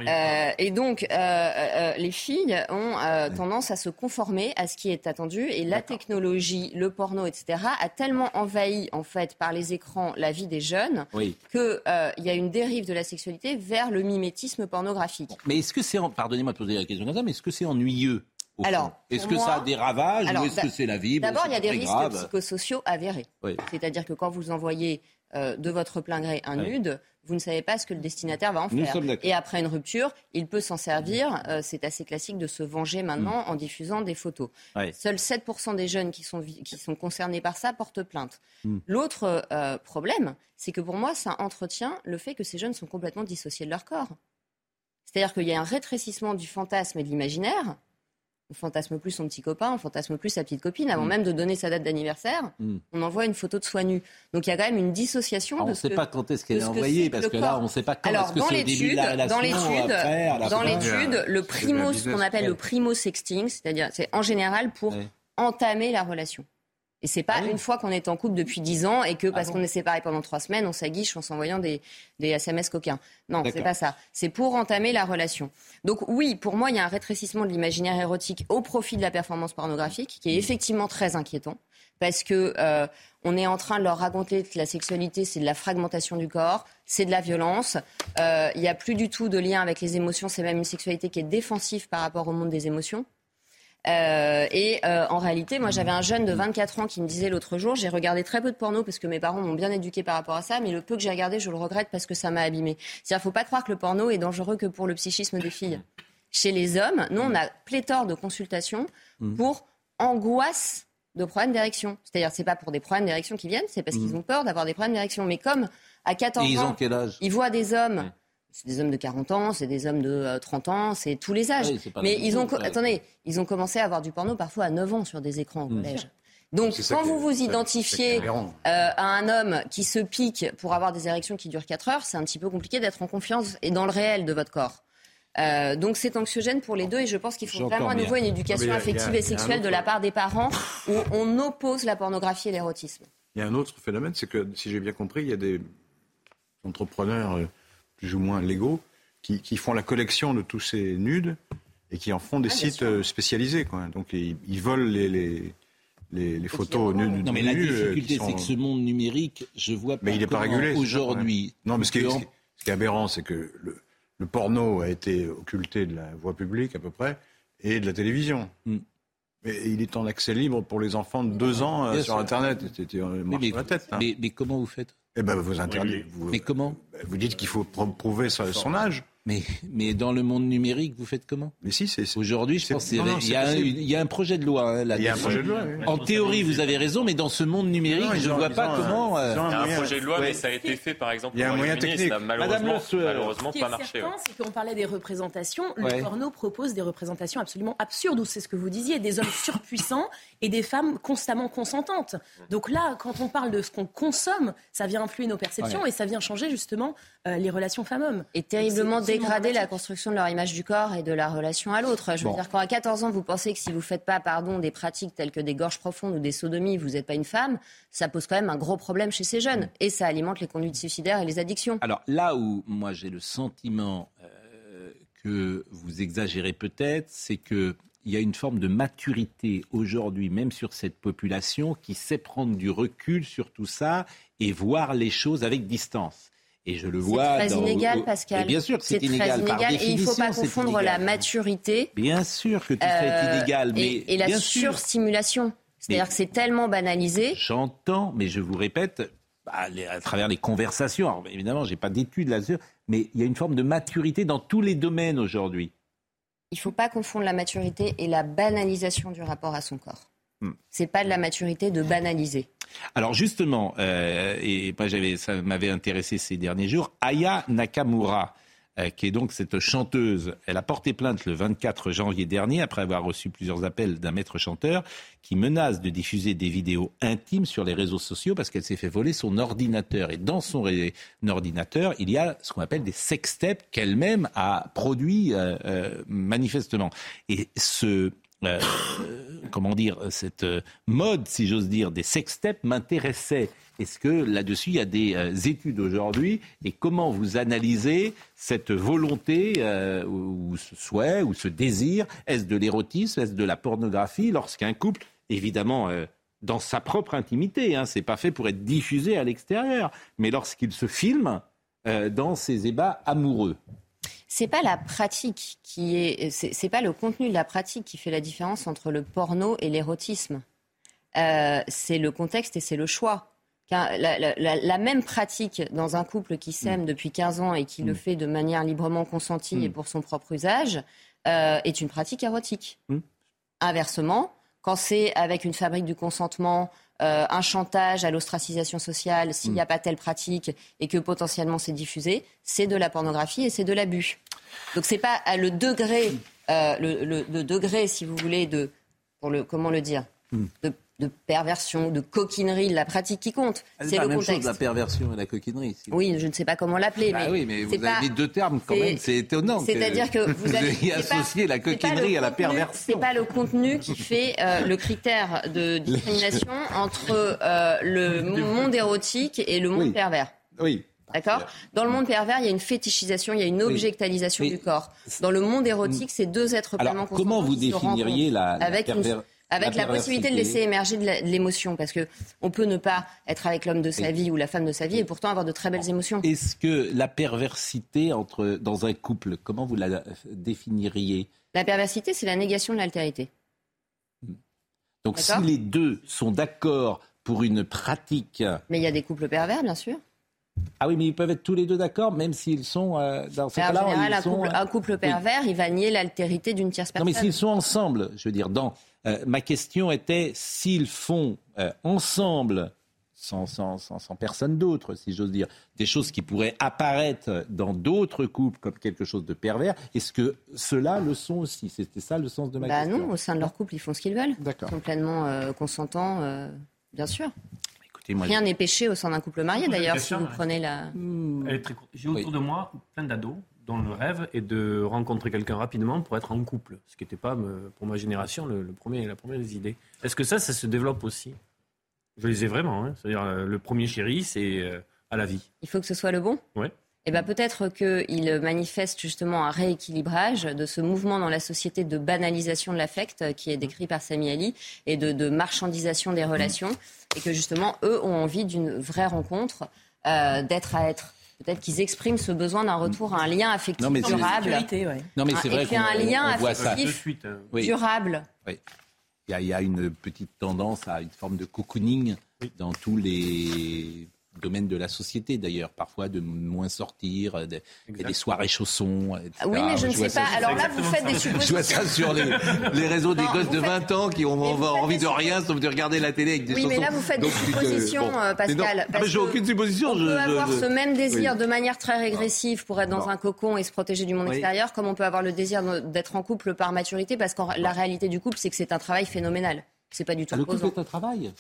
Euh, et donc, euh, euh, les filles ont tendance à se conformer à ce qui est attendu. Et la technologie, le porno, etc., a tellement envahi, en fait, par les écrans, la vie des jeunes Oui. qu'il y a une dérive de la sexualité vers le mimétisme pornographique. Mais est-ce que c'est, en- pardonnez-moi de poser la question comme ça, mais est-ce que c'est ennuyeux Alors, est-ce que moi- ça a des ravages Alors, ou est-ce que c'est la vie? D'abord, il y a des risques grave. psychosociaux avérés. Oui. C'est-à-dire que quand vous envoyez euh, de votre plein gré un nude, vous ne savez pas ce que le destinataire va en Nous faire. Et après une rupture, il peut s'en servir. euh, c'est assez classique de se venger maintenant en diffusant des photos. Ouais. Seuls 7% des jeunes qui sont, qui sont concernés par ça portent plainte. Mm. L'autre euh, problème, c'est que pour moi, ça entretient le fait que ces jeunes sont complètement dissociés de leur corps. C'est-à-dire qu'il y a un rétrécissement du fantasme et de l'imaginaire. On fantasme plus son petit copain, on fantasme plus sa petite copine. Avant Mm. même de donner sa date d'anniversaire, Mm. on envoie une photo de soi nu. Donc il y a quand même une dissociation Alors, de on ne sait que- pas quand est-ce qu'elle est envoyée, parce que là, on ne sait pas quand. Alors, que dans l'étude, dans l'étude, le primo, ce qu'on appelle le primo sexting, c'est-à-dire, c'est en général pour entamer la relation. Et c'est pas une fois qu'on est en couple depuis 10 ans et que parce qu'on est séparés pendant trois semaines, on s'aguiche en s'envoyant des, des SMS coquins. Non, c'est pas ça. C'est pour entamer la relation. Donc oui, pour moi, il y a un rétrécissement de l'imaginaire érotique au profit de la performance pornographique, qui est effectivement très inquiétant, parce que euh, on est en train de leur raconter que la sexualité, c'est de la fragmentation du corps, c'est de la violence. Euh, Il n'y a plus du tout de lien avec les émotions. C'est même une sexualité qui est défensive par rapport au monde des émotions. Euh, et euh, en réalité, moi j'avais un jeune de 24 ans qui me disait l'autre jour, j'ai regardé très peu de porno parce que mes parents m'ont bien éduqué par rapport à ça, mais le peu que j'ai regardé, je le regrette parce que ça m'a abîmé. C'est-à-dire, faut pas croire que le porno est dangereux que pour le psychisme des filles. Chez les hommes, nous on a pléthore de consultations pour angoisse de problèmes d'érection. C'est-à-dire, c'est pas pour des problèmes d'érection qui viennent, c'est parce qu'ils ont peur d'avoir des problèmes d'érection. Mais comme à 14 Et ils ans, ont quel âge? ils voient des hommes c'est des hommes de 40 ans, c'est des hommes de euh, 30 ans, c'est tous les âges. Oui, c'est pas Mais ils ont, attendez, ils ont commencé à avoir du porno parfois à 9 ans sur des écrans au collège. Donc, quand vous vous identifiez euh, à un homme qui se pique pour avoir des érections qui durent 4 heures, c'est un petit peu compliqué d'être en confiance et dans le réel de votre corps. Euh, donc c'est anxiogène pour les deux et je pense qu'il faut vraiment à bien. nouveau une Ah, éducation a- affective a- et sexuelle de la part des parents où on oppose la pornographie et l'érotisme. Il y a un autre phénomène, c'est que, si j'ai bien compris, il y a des entrepreneurs euh, plus ou moins légaux qui, qui font la collection de tous ces nudes et qui en font des Ah, sites sûr. euh, spécialisés. Quoi. Donc ils, ils volent les, les, les, les photos nudes. Non, mais la nues, euh, difficulté, sont- c'est que ce monde numérique, je vois pas Mais il n'est pas régulé. aujourd'hui. Non, mais ce qui, est, ce qui aberrant, c'est que le, le porno a été occulté de la voie publique à peu près et de la télévision. Mais il est en accès libre pour les enfants de deux ans euh, Bien sur sûr. Internet. C'était sur la tête. hein. mais- mais comment vous faites? Eh ben, vous interdisez. Vous, Mais comment vous dites qu'il faut pr- prouver son âge. Mais, mais dans le monde numérique, vous faites comment? Mais si, c'est. Aujourd'hui, je pense qu'il y, y a un- projet de loi hein, là Il y a un projet de loi, oui. En théorie, vous avez raison, mais dans ce monde numérique, Non, je ne vois pas un- comment. euh, Il y a un projet de loi, Ouais. mais ça a été fait par exemple Il y a un moyen technique. Ça n'a Madame malheureusement, malheureusement Ce qui pas est marché. certain, ouais. c'est qu'on parlait des représentations. Ouais. Le porno propose des représentations absolument absurdes, ou c'est ce que vous disiez, des hommes surpuissants et des femmes constamment consentantes. Donc là, quand on parle de ce qu'on consomme, ça vient influer nos perceptions et ça vient changer justement euh, les relations femmes-hommes. Et terriblement dégrader la construction de leur image du corps et de la relation à l'autre. Je veux Bon. dire, quand à 14 ans, vous pensez que si vous ne faites pas, pardon, des pratiques telles que des gorges profondes ou des sodomies, vous n'êtes pas une femme, ça pose quand même un gros problème chez ces jeunes. Et ça alimente les conduites suicidaires et les addictions. Alors là où moi j'ai le sentiment euh, que vous exagérez peut-être, c'est que il y a une forme de maturité aujourd'hui, même sur cette population, qui sait prendre du recul sur tout ça et voir les choses avec distance. Et je le C'est vois. très dans- inégal, Pascal. Mais bien sûr que c'est inégal. par inégal. Et il ne faut pas c'est confondre la inégal. maturité Bien sûr que tout ça est euh, illégal, mais et, et la surstimulation. C'est-à-dire que c'est tellement banalisé. J'entends, mais je vous répète, bah, à travers les conversations, alors, évidemment, j'ai pas d'études là-dessus, mais il y a une forme de maturité dans tous les domaines aujourd'hui. Il ne faut pas confondre la maturité et la banalisation du rapport à son corps. Hmm. C'est pas de la maturité de banaliser. Alors justement, euh, et moi j'avais, ça m'avait intéressé ces derniers jours, Aya Nakamura, euh, qui est donc cette chanteuse, elle a porté plainte le 24 janvier dernier après avoir reçu plusieurs appels d'un maître chanteur qui menace de diffuser des vidéos intimes sur les réseaux sociaux parce qu'elle s'est fait voler son ordinateur. Et dans son ordinateur, il y a ce qu'on appelle des sextapes qu'elle-même a produits euh, euh, manifestement. Et ce euh, comment dire, cette euh, mode, si j'ose dire, des sextapes m'intéressait. Est-ce que là-dessus, il y a des euh, études aujourd'hui? Et comment vous analysez cette volonté euh, ou, ce souhait ou ce désir? Est-ce de l'érotisme? Est-ce de la pornographie? Lorsqu'un couple, évidemment, euh, dans sa propre intimité, hein, c'est pas fait pour être diffusé à l'extérieur, mais lorsqu'il se filme euh, dans ses ébats amoureux. C'est pas la pratique qui est, c'est pas le contenu de la pratique qui fait la différence entre le porno et l'érotisme. Euh, c'est le contexte et c'est le choix. La, la- la- la même pratique dans un couple qui s'aime depuis 15 ans et qui le fait de manière librement consentie et pour son propre usage euh, est une pratique érotique. Inversement, quand c'est avec une fabrique du consentement, euh, un chantage à l'ostracisation sociale, s'il n'y a pas telle pratique et que potentiellement c'est diffusé, c'est de la pornographie et c'est de l'abus. Donc c'est pas à le degré, euh, le, le- le degré, si vous voulez, de, pour le, comment le dire, de, de perversion, de coquinerie de la pratique qui compte. C'est C'est le même chose, contexte. la perversion et la coquinerie. si Oui, je ne sais pas comment l'appeler. Bah mais oui, mais vous avez pas- mis deux termes quand même, c'est étonnant. C'est-à-dire que vous avez associé la coquinerie à la contenu- perversion. C'est pas le contenu qui fait euh, le critère de discrimination entre euh, le monde érotique et le monde pervers. Oui. D'accord Dans le monde pervers, il y a une fétichisation, il y a une objectalisation du corps. Dans le monde érotique, c'est deux êtres Alors, pleinement comment vous définiriez la- la avec, une- perver- avec la la, possibilité de laisser émerger de l'émotion Parce que on peut ne pas être avec l'homme de sa vie ou la femme de sa vie et pourtant avoir de très belles émotions. Est-ce que la perversité entre, dans un couple, comment vous la définiriez? La perversité, c'est la négation de l'altérité. Donc si les deux sont d'accord pour une pratique... Mais il y a des couples pervers, bien sûr. Ah oui, mais ils peuvent être tous les deux d'accord, même s'ils sont euh, dans ce cas-là. en général, un sont, couple, euh, un couple oui. pervers, il va nier l'altérité d'une tierce Non, personne. mais s'ils sont ensemble, je veux dire, dans euh, ma question était s'ils font euh, ensemble sans, sans, sans, sans personne d'autre, si j'ose dire. Des choses qui pourraient apparaître dans d'autres couples comme quelque chose de pervers. Est-ce que ceux-là le sont aussi? C'était ça le sens de ma bah question. non, au sein de leur couple, ils font ce qu'ils veulent. D'accord. Ils sont pleinement euh, consentants, euh, bien sûr. Écoutez, moi, Rien n'est péché au sein d'un couple marié, d'ailleurs, si vous prenez la... Elle est très courte. J'ai autour de moi plein d'ados dont le rêve est de rencontrer quelqu'un rapidement pour être en couple, ce qui n'était pas, me- pour ma génération, le, le premier, la première des idées. Est-ce que ça, ça se développe aussi? Je les ai vraiment. hein. C'est-à-dire, euh, le premier chéri, c'est euh, à la vie. Il faut que ce soit le bon? Ouais. Eh ben peut-être qu'il manifeste justement un rééquilibrage de ce mouvement dans la société de banalisation de l'affect euh, qui est décrit par Sami Ali et de, de marchandisation des relations et que justement eux ont envie d'une vraie rencontre, euh, d'être à être. Peut-être qu'ils expriment ce besoin d'un retour à un lien affectif Non, mais durable. Sécurité, ouais. Non, mais c'est vrai qu'on- un lien on voit affectif suite, hein. Oui. durable. Oui. Il y, a, il y a une petite tendance à une forme de cocooning dans tous les domaines de la société d'ailleurs, parfois de moins sortir, euh, des, il y a des soirées chaussons, etc. Oui, mais je ne sais pas. Alors là, vous faites des Je vois suppositions. ça sur les, les réseaux des gosses de faites- 20 ans qui ont envie de rien sauf de regarder la télé avec des Oui, chansons. mais là, vous faites des te- suppositions, bon. euh, Mais non, Pascal. ah, parce mais j'ai aucune supposition. On je- peut je- avoir je- ce même désir Oui. de manière très régressive pour être dans Non. un cocon et se protéger du monde Oui. extérieur, comme on peut avoir le désir de- d'être en couple par maturité, parce que la réalité du couple, c'est que c'est un travail phénoménal. C'est pas du tout Ah, le couple est un travail.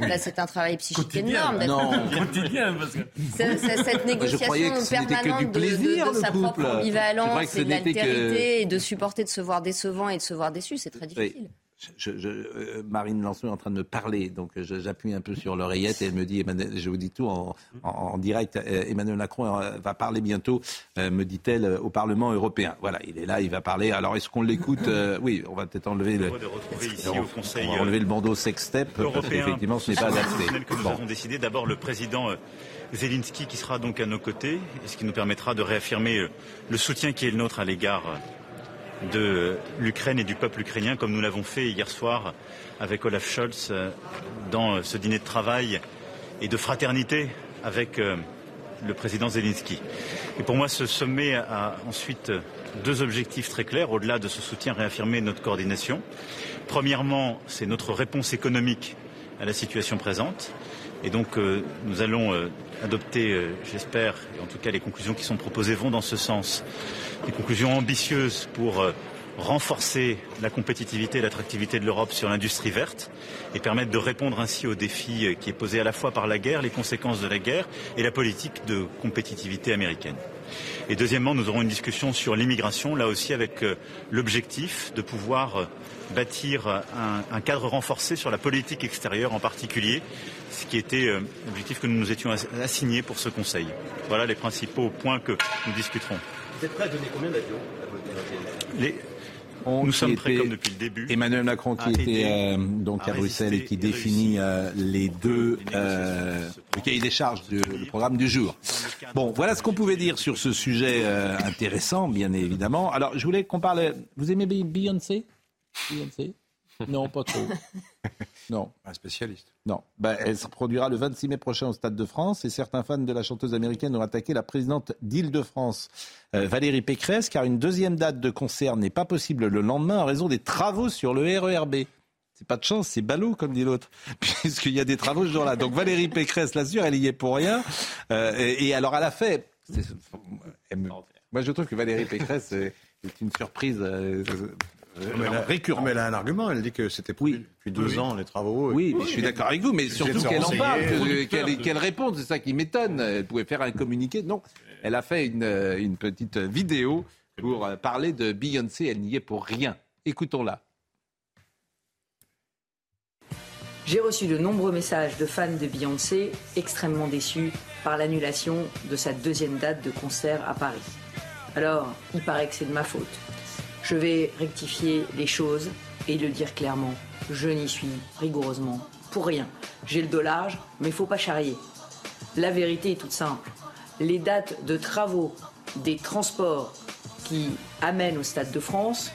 Là, c'est un travail psychique énorme. d'être- Non. Quotidien, parce que. C'est- c'est cette négociation que que permanente de, de- sa couple. propre ambivalence et de que- et de supporter de se voir décevant et de se voir déçu. C'est très difficile. Je, je- euh, Marine Lançon est en train de me parler, donc je- j'appuie un peu sur l'oreillette et elle me dit, je vous dis tout en, en- en direct, euh, Emmanuel Macron euh, va parler bientôt, euh, me dit-elle, euh, au Parlement européen. Voilà, il est là, il va parler. Alors est-ce qu'on l'écoute Euh, Oui, on va peut-être enlever le, ici on- au Conseil, on va enlever le bandeau sextep, parce qu'effectivement ce n'est pas adapté. que nous Bon. avons décidé. D'abord le président euh, Zelensky qui sera donc à nos côtés, ce qui nous permettra de réaffirmer euh, le soutien qui est le nôtre à l'égard euh, de l'Ukraine et du peuple ukrainien, comme nous l'avons fait hier soir avec Olaf Scholz euh, dans euh, ce dîner de travail et de fraternité avec euh, le président Zelensky. Et pour moi, ce sommet a ensuite deux objectifs très clairs, au-delà de ce soutien réaffirmé de notre coordination. Premièrement, c'est notre réponse économique à la situation présente. Et donc, nous allons adopter, j'espère, et en tout cas les conclusions qui sont proposées vont dans ce sens, des conclusions ambitieuses pour euh, renforcer la compétitivité et l'attractivité de l'Europe sur l'industrie verte et permettre de répondre ainsi au défi euh, qui est posé à la fois par la guerre, les conséquences de la guerre et la politique de compétitivité américaine. Et deuxièmement, nous aurons une discussion sur l'immigration, là aussi avec euh, l'objectif de pouvoir bâtir un, un cadre renforcé sur la politique extérieure en particulier, ce qui était l'objectif que nous nous étions ass- assignés pour ce Conseil. Voilà les principaux points que nous discuterons. Vous êtes prêt à donner combien d'avions à votre Les- On- Nous sommes prêts comme depuis le début. Emmanuel Macron qui a était euh, donc à, à Bruxelles et qui et définit euh, les deux euh, le cahier des charges du programme du jour. Bon, voilà ce qu'on pouvait dire sur ce sujet euh, intéressant, bien évidemment. Alors, je voulais qu'on parle. Vous aimez Be- Beyoncé? Beyoncé? Non, pas trop. Non. Un spécialiste. Non. Ben, elle se produira le 26 mai prochain au Stade de France et certains fans de la chanteuse américaine ont attaqué la présidente d'Île-de-France, euh, Valérie Pécresse, car une deuxième date de concert n'est pas possible le lendemain en raison des travaux sur le RERB. C'est pas de chance, c'est ballot, comme dit l'autre, puisqu'il y a des travaux ce jour-là. Donc Valérie Pécresse, l'assure, elle y est pour rien. Euh, et, et alors, elle a fait... c'est- elle me- Moi, je trouve que Valérie Pécresse est est une surprise euh, elle, a, récurrente. mais elle a un argument, elle dit que c'était prévu depuis deux Oui. ans, les travaux. Oui, mais je suis d'accord avec vous, mais surtout qu'elle en parle, Producteur qu'elle qu'elle réponde, c'est ça qui m'étonne. Elle pouvait faire un communiqué. Non, elle a fait une, euh, une petite vidéo pour euh, parler de Beyoncé. Elle n'y est pour rien. Écoutons-la. J'ai reçu de nombreux messages de fans de Beyoncé extrêmement déçus par l'annulation de sa deuxième date de concert à Paris. Alors, il paraît que c'est de ma faute. Je vais rectifier les choses et le dire clairement. Je n'y suis rigoureusement pour rien. J'ai le dos large, mais il faut pas charrier. La vérité est toute simple. Les dates de travaux des transports qui amènent au Stade de France,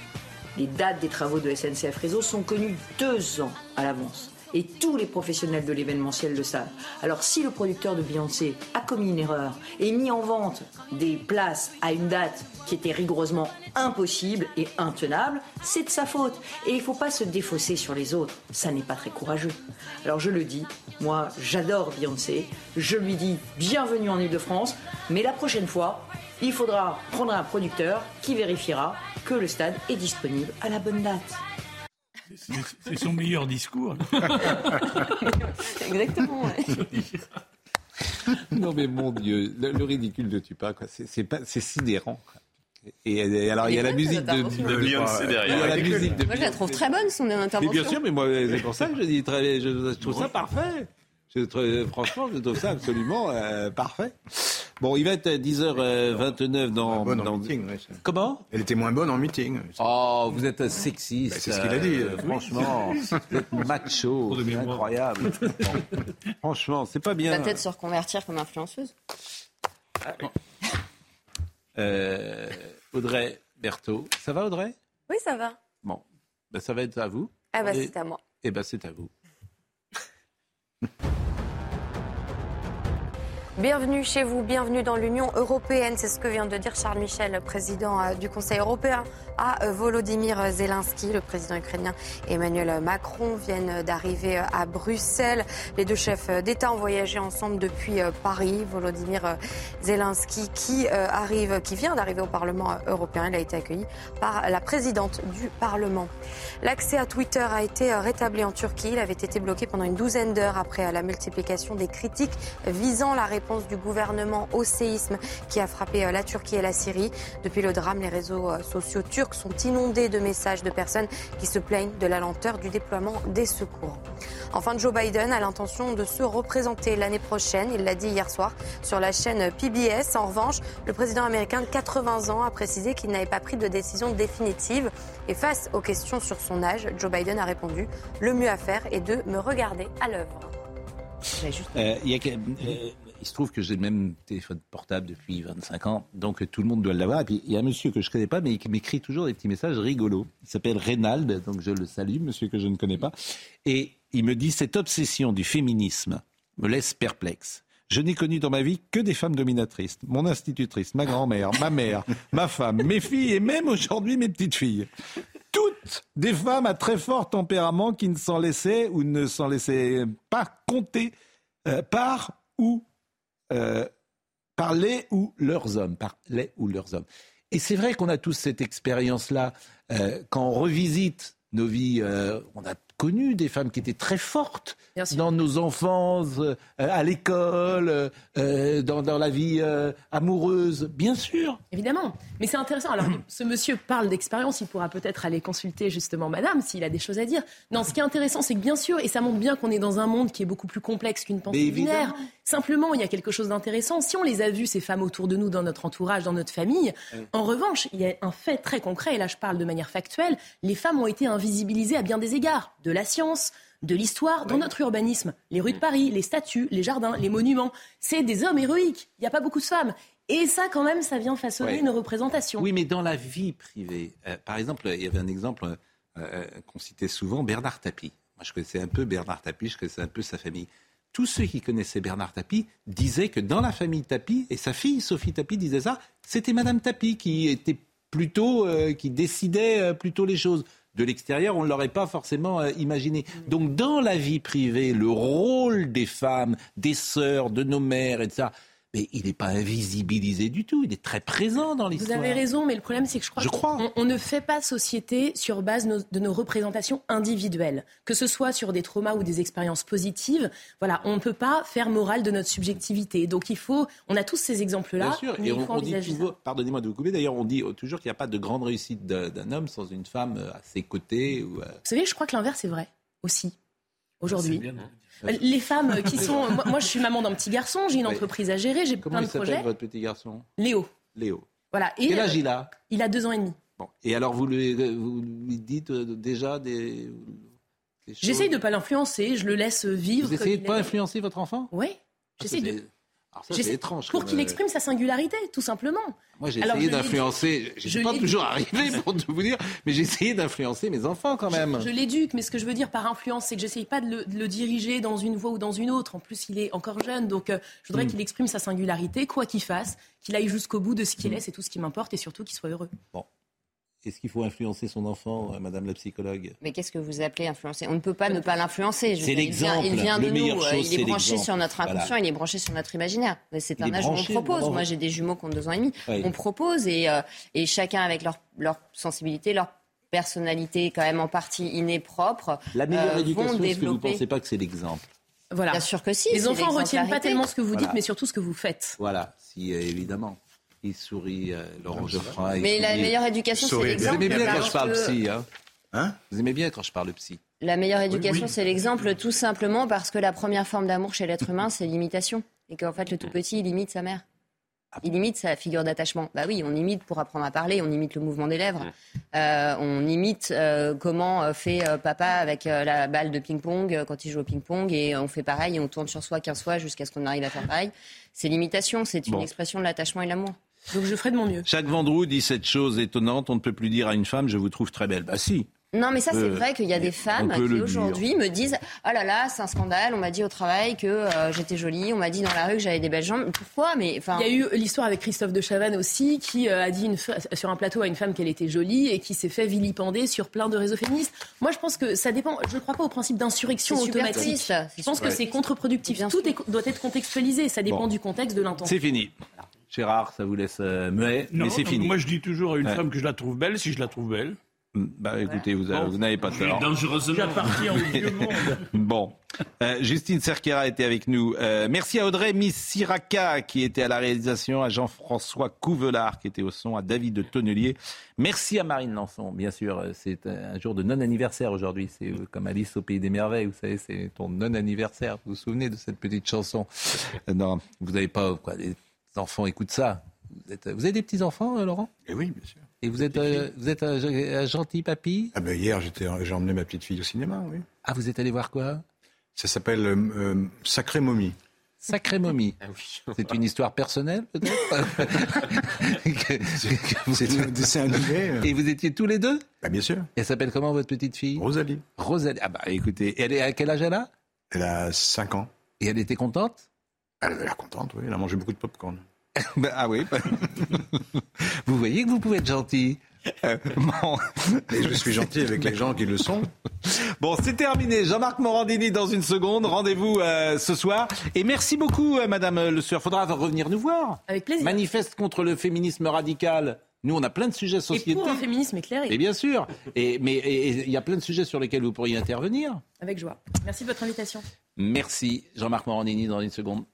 les dates des travaux de SNCF Réseau sont connues deux ans à l'avance. Et tous les professionnels de l'événementiel le savent. Alors si le producteur de Beyoncé a commis une erreur et mis en vente des places à une date qui était rigoureusement impossible et intenable, c'est de sa faute. Et il ne faut pas se défausser sur les autres. Ça n'est pas très courageux. Alors je le dis, moi j'adore Beyoncé. Je lui dis bienvenue en Ile-de-France. Mais la prochaine fois, il faudra prendre un producteur qui vérifiera que le stade est disponible à la bonne date. C'est son meilleur discours. Exactement. non mais mon Dieu, le, ridicule ne tue pas quoi. C'est pas, c'est sidérant. Et, alors il y a la musique de, de, Beyoncé derrière. la musique de moi je la trouve très bonne son intervention. Mais bien sûr, mais moi c'est pour ça que je dis très, je trouve ça parfait franchement, je trouve ça absolument euh, parfait. Bon, il va être 10h29 dans. Bonne dans... En meeting, Comment? Elle était moins bonne en meeting. Oh, vous êtes sexiste. Ben, c'est ce qu'il a dit. Euh, franchement, vous êtes macho. C'est incroyable. Franchement, c'est pas bien. Va peut-être se reconvertir comme influenceuse. Euh, Audrey Berthaud. Ça va, Audrey? Oui, ça va. Bon, ben, ça va être à vous. Ah, bah, c'est à moi. Eh ben, c'est à vous. Bienvenue chez vous, bienvenue dans l'Union européenne. C'est ce que vient de dire Charles Michel, président euh, du Conseil européen, à euh, Volodymyr Zelensky. Le président ukrainien Emmanuel Macron viennent d'arriver euh, à Bruxelles. Les deux chefs d'État ont voyagé ensemble depuis Paris. Volodymyr Zelensky qui arrive, qui vient d'arriver au Parlement européen. Il a été accueilli par la présidente du Parlement. L'accès à Twitter a été rétabli en Turquie. Il avait été bloqué pendant une douzaine d'heures après la multiplication des critiques visant la réponse du gouvernement au séisme qui a frappé euh, la Turquie et la Syrie. Depuis le drame, les réseaux euh, sociaux turcs sont inondés de messages de personnes qui se plaignent de la lenteur du déploiement des secours. Enfin, Joe Biden a l'intention de se représenter l'année prochaine. Il l'a dit hier soir sur la chaîne PBS. En revanche, le président américain de 80 ans a précisé qu'il n'avait pas pris de décision définitive. Et face aux questions sur son âge, Joe Biden a répondu Le mieux à faire est de me regarder à l'œuvre. Euh, il y a, il se trouve que j'ai le même téléphone portable depuis 25 ans, donc tout le monde doit l'avoir. Et puis il y a un monsieur que je ne connais pas, mais qui m'écrit toujours des petits messages rigolos. Il s'appelle Reynald, donc je le salue, monsieur que je ne connais pas. Et il me dit cette obsession du féminisme me laisse perplexe. Je n'ai connu dans ma vie que des femmes dominatrices. Mon institutrice, ma grand-mère, ma mère, ma femme, mes filles et même aujourd'hui mes petites filles. Toutes des femmes à très fort tempérament qui ne s'en laissaient ou ne s'en laissaient pas compter euh, par ou euh, par les ou leurs hommes, par les ou leurs hommes. Et c'est vrai qu'on a tous cette expérience-là. Euh, quand on revisite nos vies, euh, on a connu des femmes qui étaient très fortes dans nos enfances, euh, à l'école, euh, dans, dans, la vie euh, amoureuse, bien sûr. Évidemment. Mais c'est intéressant. Alors, ce monsieur parle d'expérience, il pourra peut-être aller consulter justement madame s'il a des choses à dire. Non, ce qui est intéressant, c'est que bien sûr, et ça montre bien qu'on est dans un monde qui est beaucoup plus complexe qu'une pensée binaire. Simplement, il y a quelque chose d'intéressant. Si on les a vues, ces femmes autour de nous, dans notre entourage, dans notre famille, en revanche, il y a un fait très concret, et là je parle de manière factuelle, les femmes ont été invisibilisées à bien des égards de la science, de l'histoire, dans notre urbanisme. Les rues de Paris, les statues, les jardins, les monuments, c'est des hommes héroïques. Il n'y a pas beaucoup de femmes. Et ça, quand même, ça vient façonner une représentation. Oui, mais dans la vie privée, euh, par exemple, il y avait un exemple euh, euh, qu'on citait souvent, Bernard Tapie. Moi, je connaissais un peu Bernard Tapie, je connaissais un peu sa famille. Tous ceux qui connaissaient Bernard Tapie disaient que dans la famille Tapie, et sa fille Sophie Tapie disait ça, c'était Madame Tapie qui était plutôt, qui décidait plutôt les choses de l'extérieur, on ne l'aurait pas forcément euh, imaginé. Donc dans la vie privée, le rôle des femmes, des sœurs, de nos mères, etc., mais il n'est pas invisibilisé du tout. Il est très présent dans l'histoire. Vous avez raison, mais le problème, c'est que je crois, qu'on On, ne fait pas société sur base de nos représentations individuelles, que ce soit sur des traumas ou des expériences positives. Voilà, on ne peut pas faire morale de notre subjectivité. Donc il faut, on a tous ces exemples-là. Bien sûr, et on, dit toujours, pardonnez-moi de vous couper, d'ailleurs, on dit toujours qu'il n'y a pas de grande réussite d'un homme sans une femme à ses côtés. Ou, Vous savez, je crois que l'inverse est vrai aussi aujourd'hui. Les femmes qui sont. Moi, je suis maman d'un petit garçon, j'ai une entreprise à gérer, j'ai plein de projets. Comment votre petit garçon? Léo. Léo. Voilà. Et Quel âge il a? Il a deux ans et demi. Bon. Et alors, vous lui, vous lui dites euh, déjà des. J'essaye de ne pas l'influencer, je le laisse vivre. Vous essayez de ne pas influencer votre enfant? Oui. J'essaye de. C'est étrange. Pour qu'il euh, exprime sa singularité, tout simplement. Moi, j'ai essayé d'influencer. Je suis pas toujours arrivé pour tout vous dire, mais j'ai essayé d'influencer mes enfants quand même. Je l'éduque, mais ce que je veux dire par influence, c'est que j'essaye pas de le, de le diriger dans une voie ou dans une autre. En plus, il est encore jeune, donc euh, je voudrais Mm. qu'il exprime sa singularité, quoi qu'il fasse, qu'il aille jusqu'au bout de ce Mm. qu'il est, c'est tout ce qui m'importe, et surtout qu'il soit heureux. Est-ce qu'il faut influencer son enfant, euh, Madame la psychologue? Mais qu'est-ce que vous appelez influencer? On ne peut pas ne pas l'influencer. Je veux C'est dire, il vient- l'exemple. Il vient de Le nous. euh, chose, il est branché sur notre inconscient, Voilà. il est branché sur notre imaginaire. C'est un âge où on propose. Moi, j'ai des jumeaux qui ont deux ans et demi. Oui. On propose et, euh, et chacun avec leur, leur sensibilité, leur personnalité quand même en partie innée propre. La meilleure euh, éducation, vont est-ce que vous ne pensez pas que c'est l'exemple? Voilà. Bien sûr que si. Les enfants retiennent pas tellement ce que vous dites, Voilà. mais surtout ce que vous faites. Voilà, si évidemment. Il sourit, euh, Laurent Geoffroy. Mais la meilleure éducation, c'est Vous l'exemple, aimez bien quand je parle psy, hein, Vous aimez bien quand je parle psy La meilleure éducation, oui. c'est l'exemple, tout simplement parce que la première forme d'amour chez l'être humain, c'est l'imitation. Et qu'en fait, le tout petit, il imite sa mère. Il imite sa figure d'attachement. Bah oui, on imite pour apprendre à parler, on imite le mouvement des lèvres, Euh, on imite euh, comment fait euh, papa avec euh, la balle de ping-pong euh, quand il joue au ping-pong, et on fait pareil, et on tourne sur soi 15 fois jusqu'à ce qu'on arrive à faire pareil. C'est l'imitation, c'est une Bon. expression de l'attachement et de l'amour. Donc je ferai de mon mieux. Jacques Vendroux dit cette chose étonnante, on ne peut plus dire à une femme, je vous trouve très belle. Bah si. Non, mais ça, c'est Euh, vrai qu'il y a des femmes qui aujourd'hui me disent Oh là là, c'est un scandale, on m'a dit au travail que euh, j'étais jolie, on m'a dit dans la rue que j'avais des belles jambes. Pourquoi Mais enfin. Il y a eu l'histoire avec Christophe de Chavannes aussi, qui euh, a dit une sur un plateau à une femme qu'elle était jolie et qui s'est fait vilipender sur plein de réseaux féministes. Moi, je pense que ça dépend. Je ne crois pas au principe d'insurrection automatique. triste, Je pense que c'est contre-productif. Tout est- doit être contextualisé. Ça dépend Bon. du contexte, de l'intention. C'est fini. Gérard, ça vous laisse euh, muet, Non, mais c'est fini. Moi, je dis toujours à une Ouais. femme que je la trouve belle si je la trouve belle. Bah écoutez, vous, Bon. vous n'avez pas tort. dangereusement. J'appartiens au vieux monde. Bon, Euh, Justine Cerquera était avec nous. Euh, merci à Audrey Missiraka qui était à la réalisation, à Jean-François Couvelard qui était au son, à David de Tonnelier. Merci à Marine Lançon, bien sûr. euh, C'est un jour de non-anniversaire aujourd'hui. C'est euh, comme Alice au Pays des Merveilles, vous savez, c'est ton non-anniversaire. Vous vous souvenez de cette petite chanson? Euh, Non, vous n'avez pas... Quoi, les enfants écoutent ça. Vous, êtes, vous avez des petits-enfants, euh, Laurent? Eh oui, bien sûr. Et vous êtes, euh, vous êtes un, un gentil papy? Ah ben hier, j'ai emmené ma petite fille au cinéma, oui. Ah, vous êtes allé voir quoi? Ça s'appelle euh, euh, Sacré Momie. Sacré momie. Ah C'est une histoire personnelle, peut-être? C'est un euh. Et vous étiez tous les deux? Bah, bien sûr. Elle s'appelle comment votre petite fille? Rosalie. Rosalie. Ah bah écoutez, elle est à quel âge elle a? Elle a 5 ans. Et elle était contente? Elle avait l'air contente, oui. Elle a mangé beaucoup de popcorn. Bah, Ah oui. vous voyez que vous pouvez être gentil. Euh, bon. Et je suis gentil avec les gens qui le sont. Bon, c'est terminé. Jean-Marc Morandini dans une seconde. Rendez-vous euh, ce soir. Et merci beaucoup, euh, Madame Le Sueur. Faudra revenir nous voir. Avec plaisir. Manifeste contre le féminisme radical. Nous, on a plein de sujets Et sociétés. pour un féminisme éclairé. Et bien sûr. Et, mais et- et il y a plein de sujets sur lesquels vous pourriez intervenir. Avec joie. Merci de votre invitation. Merci. Jean-Marc Morandini dans une seconde.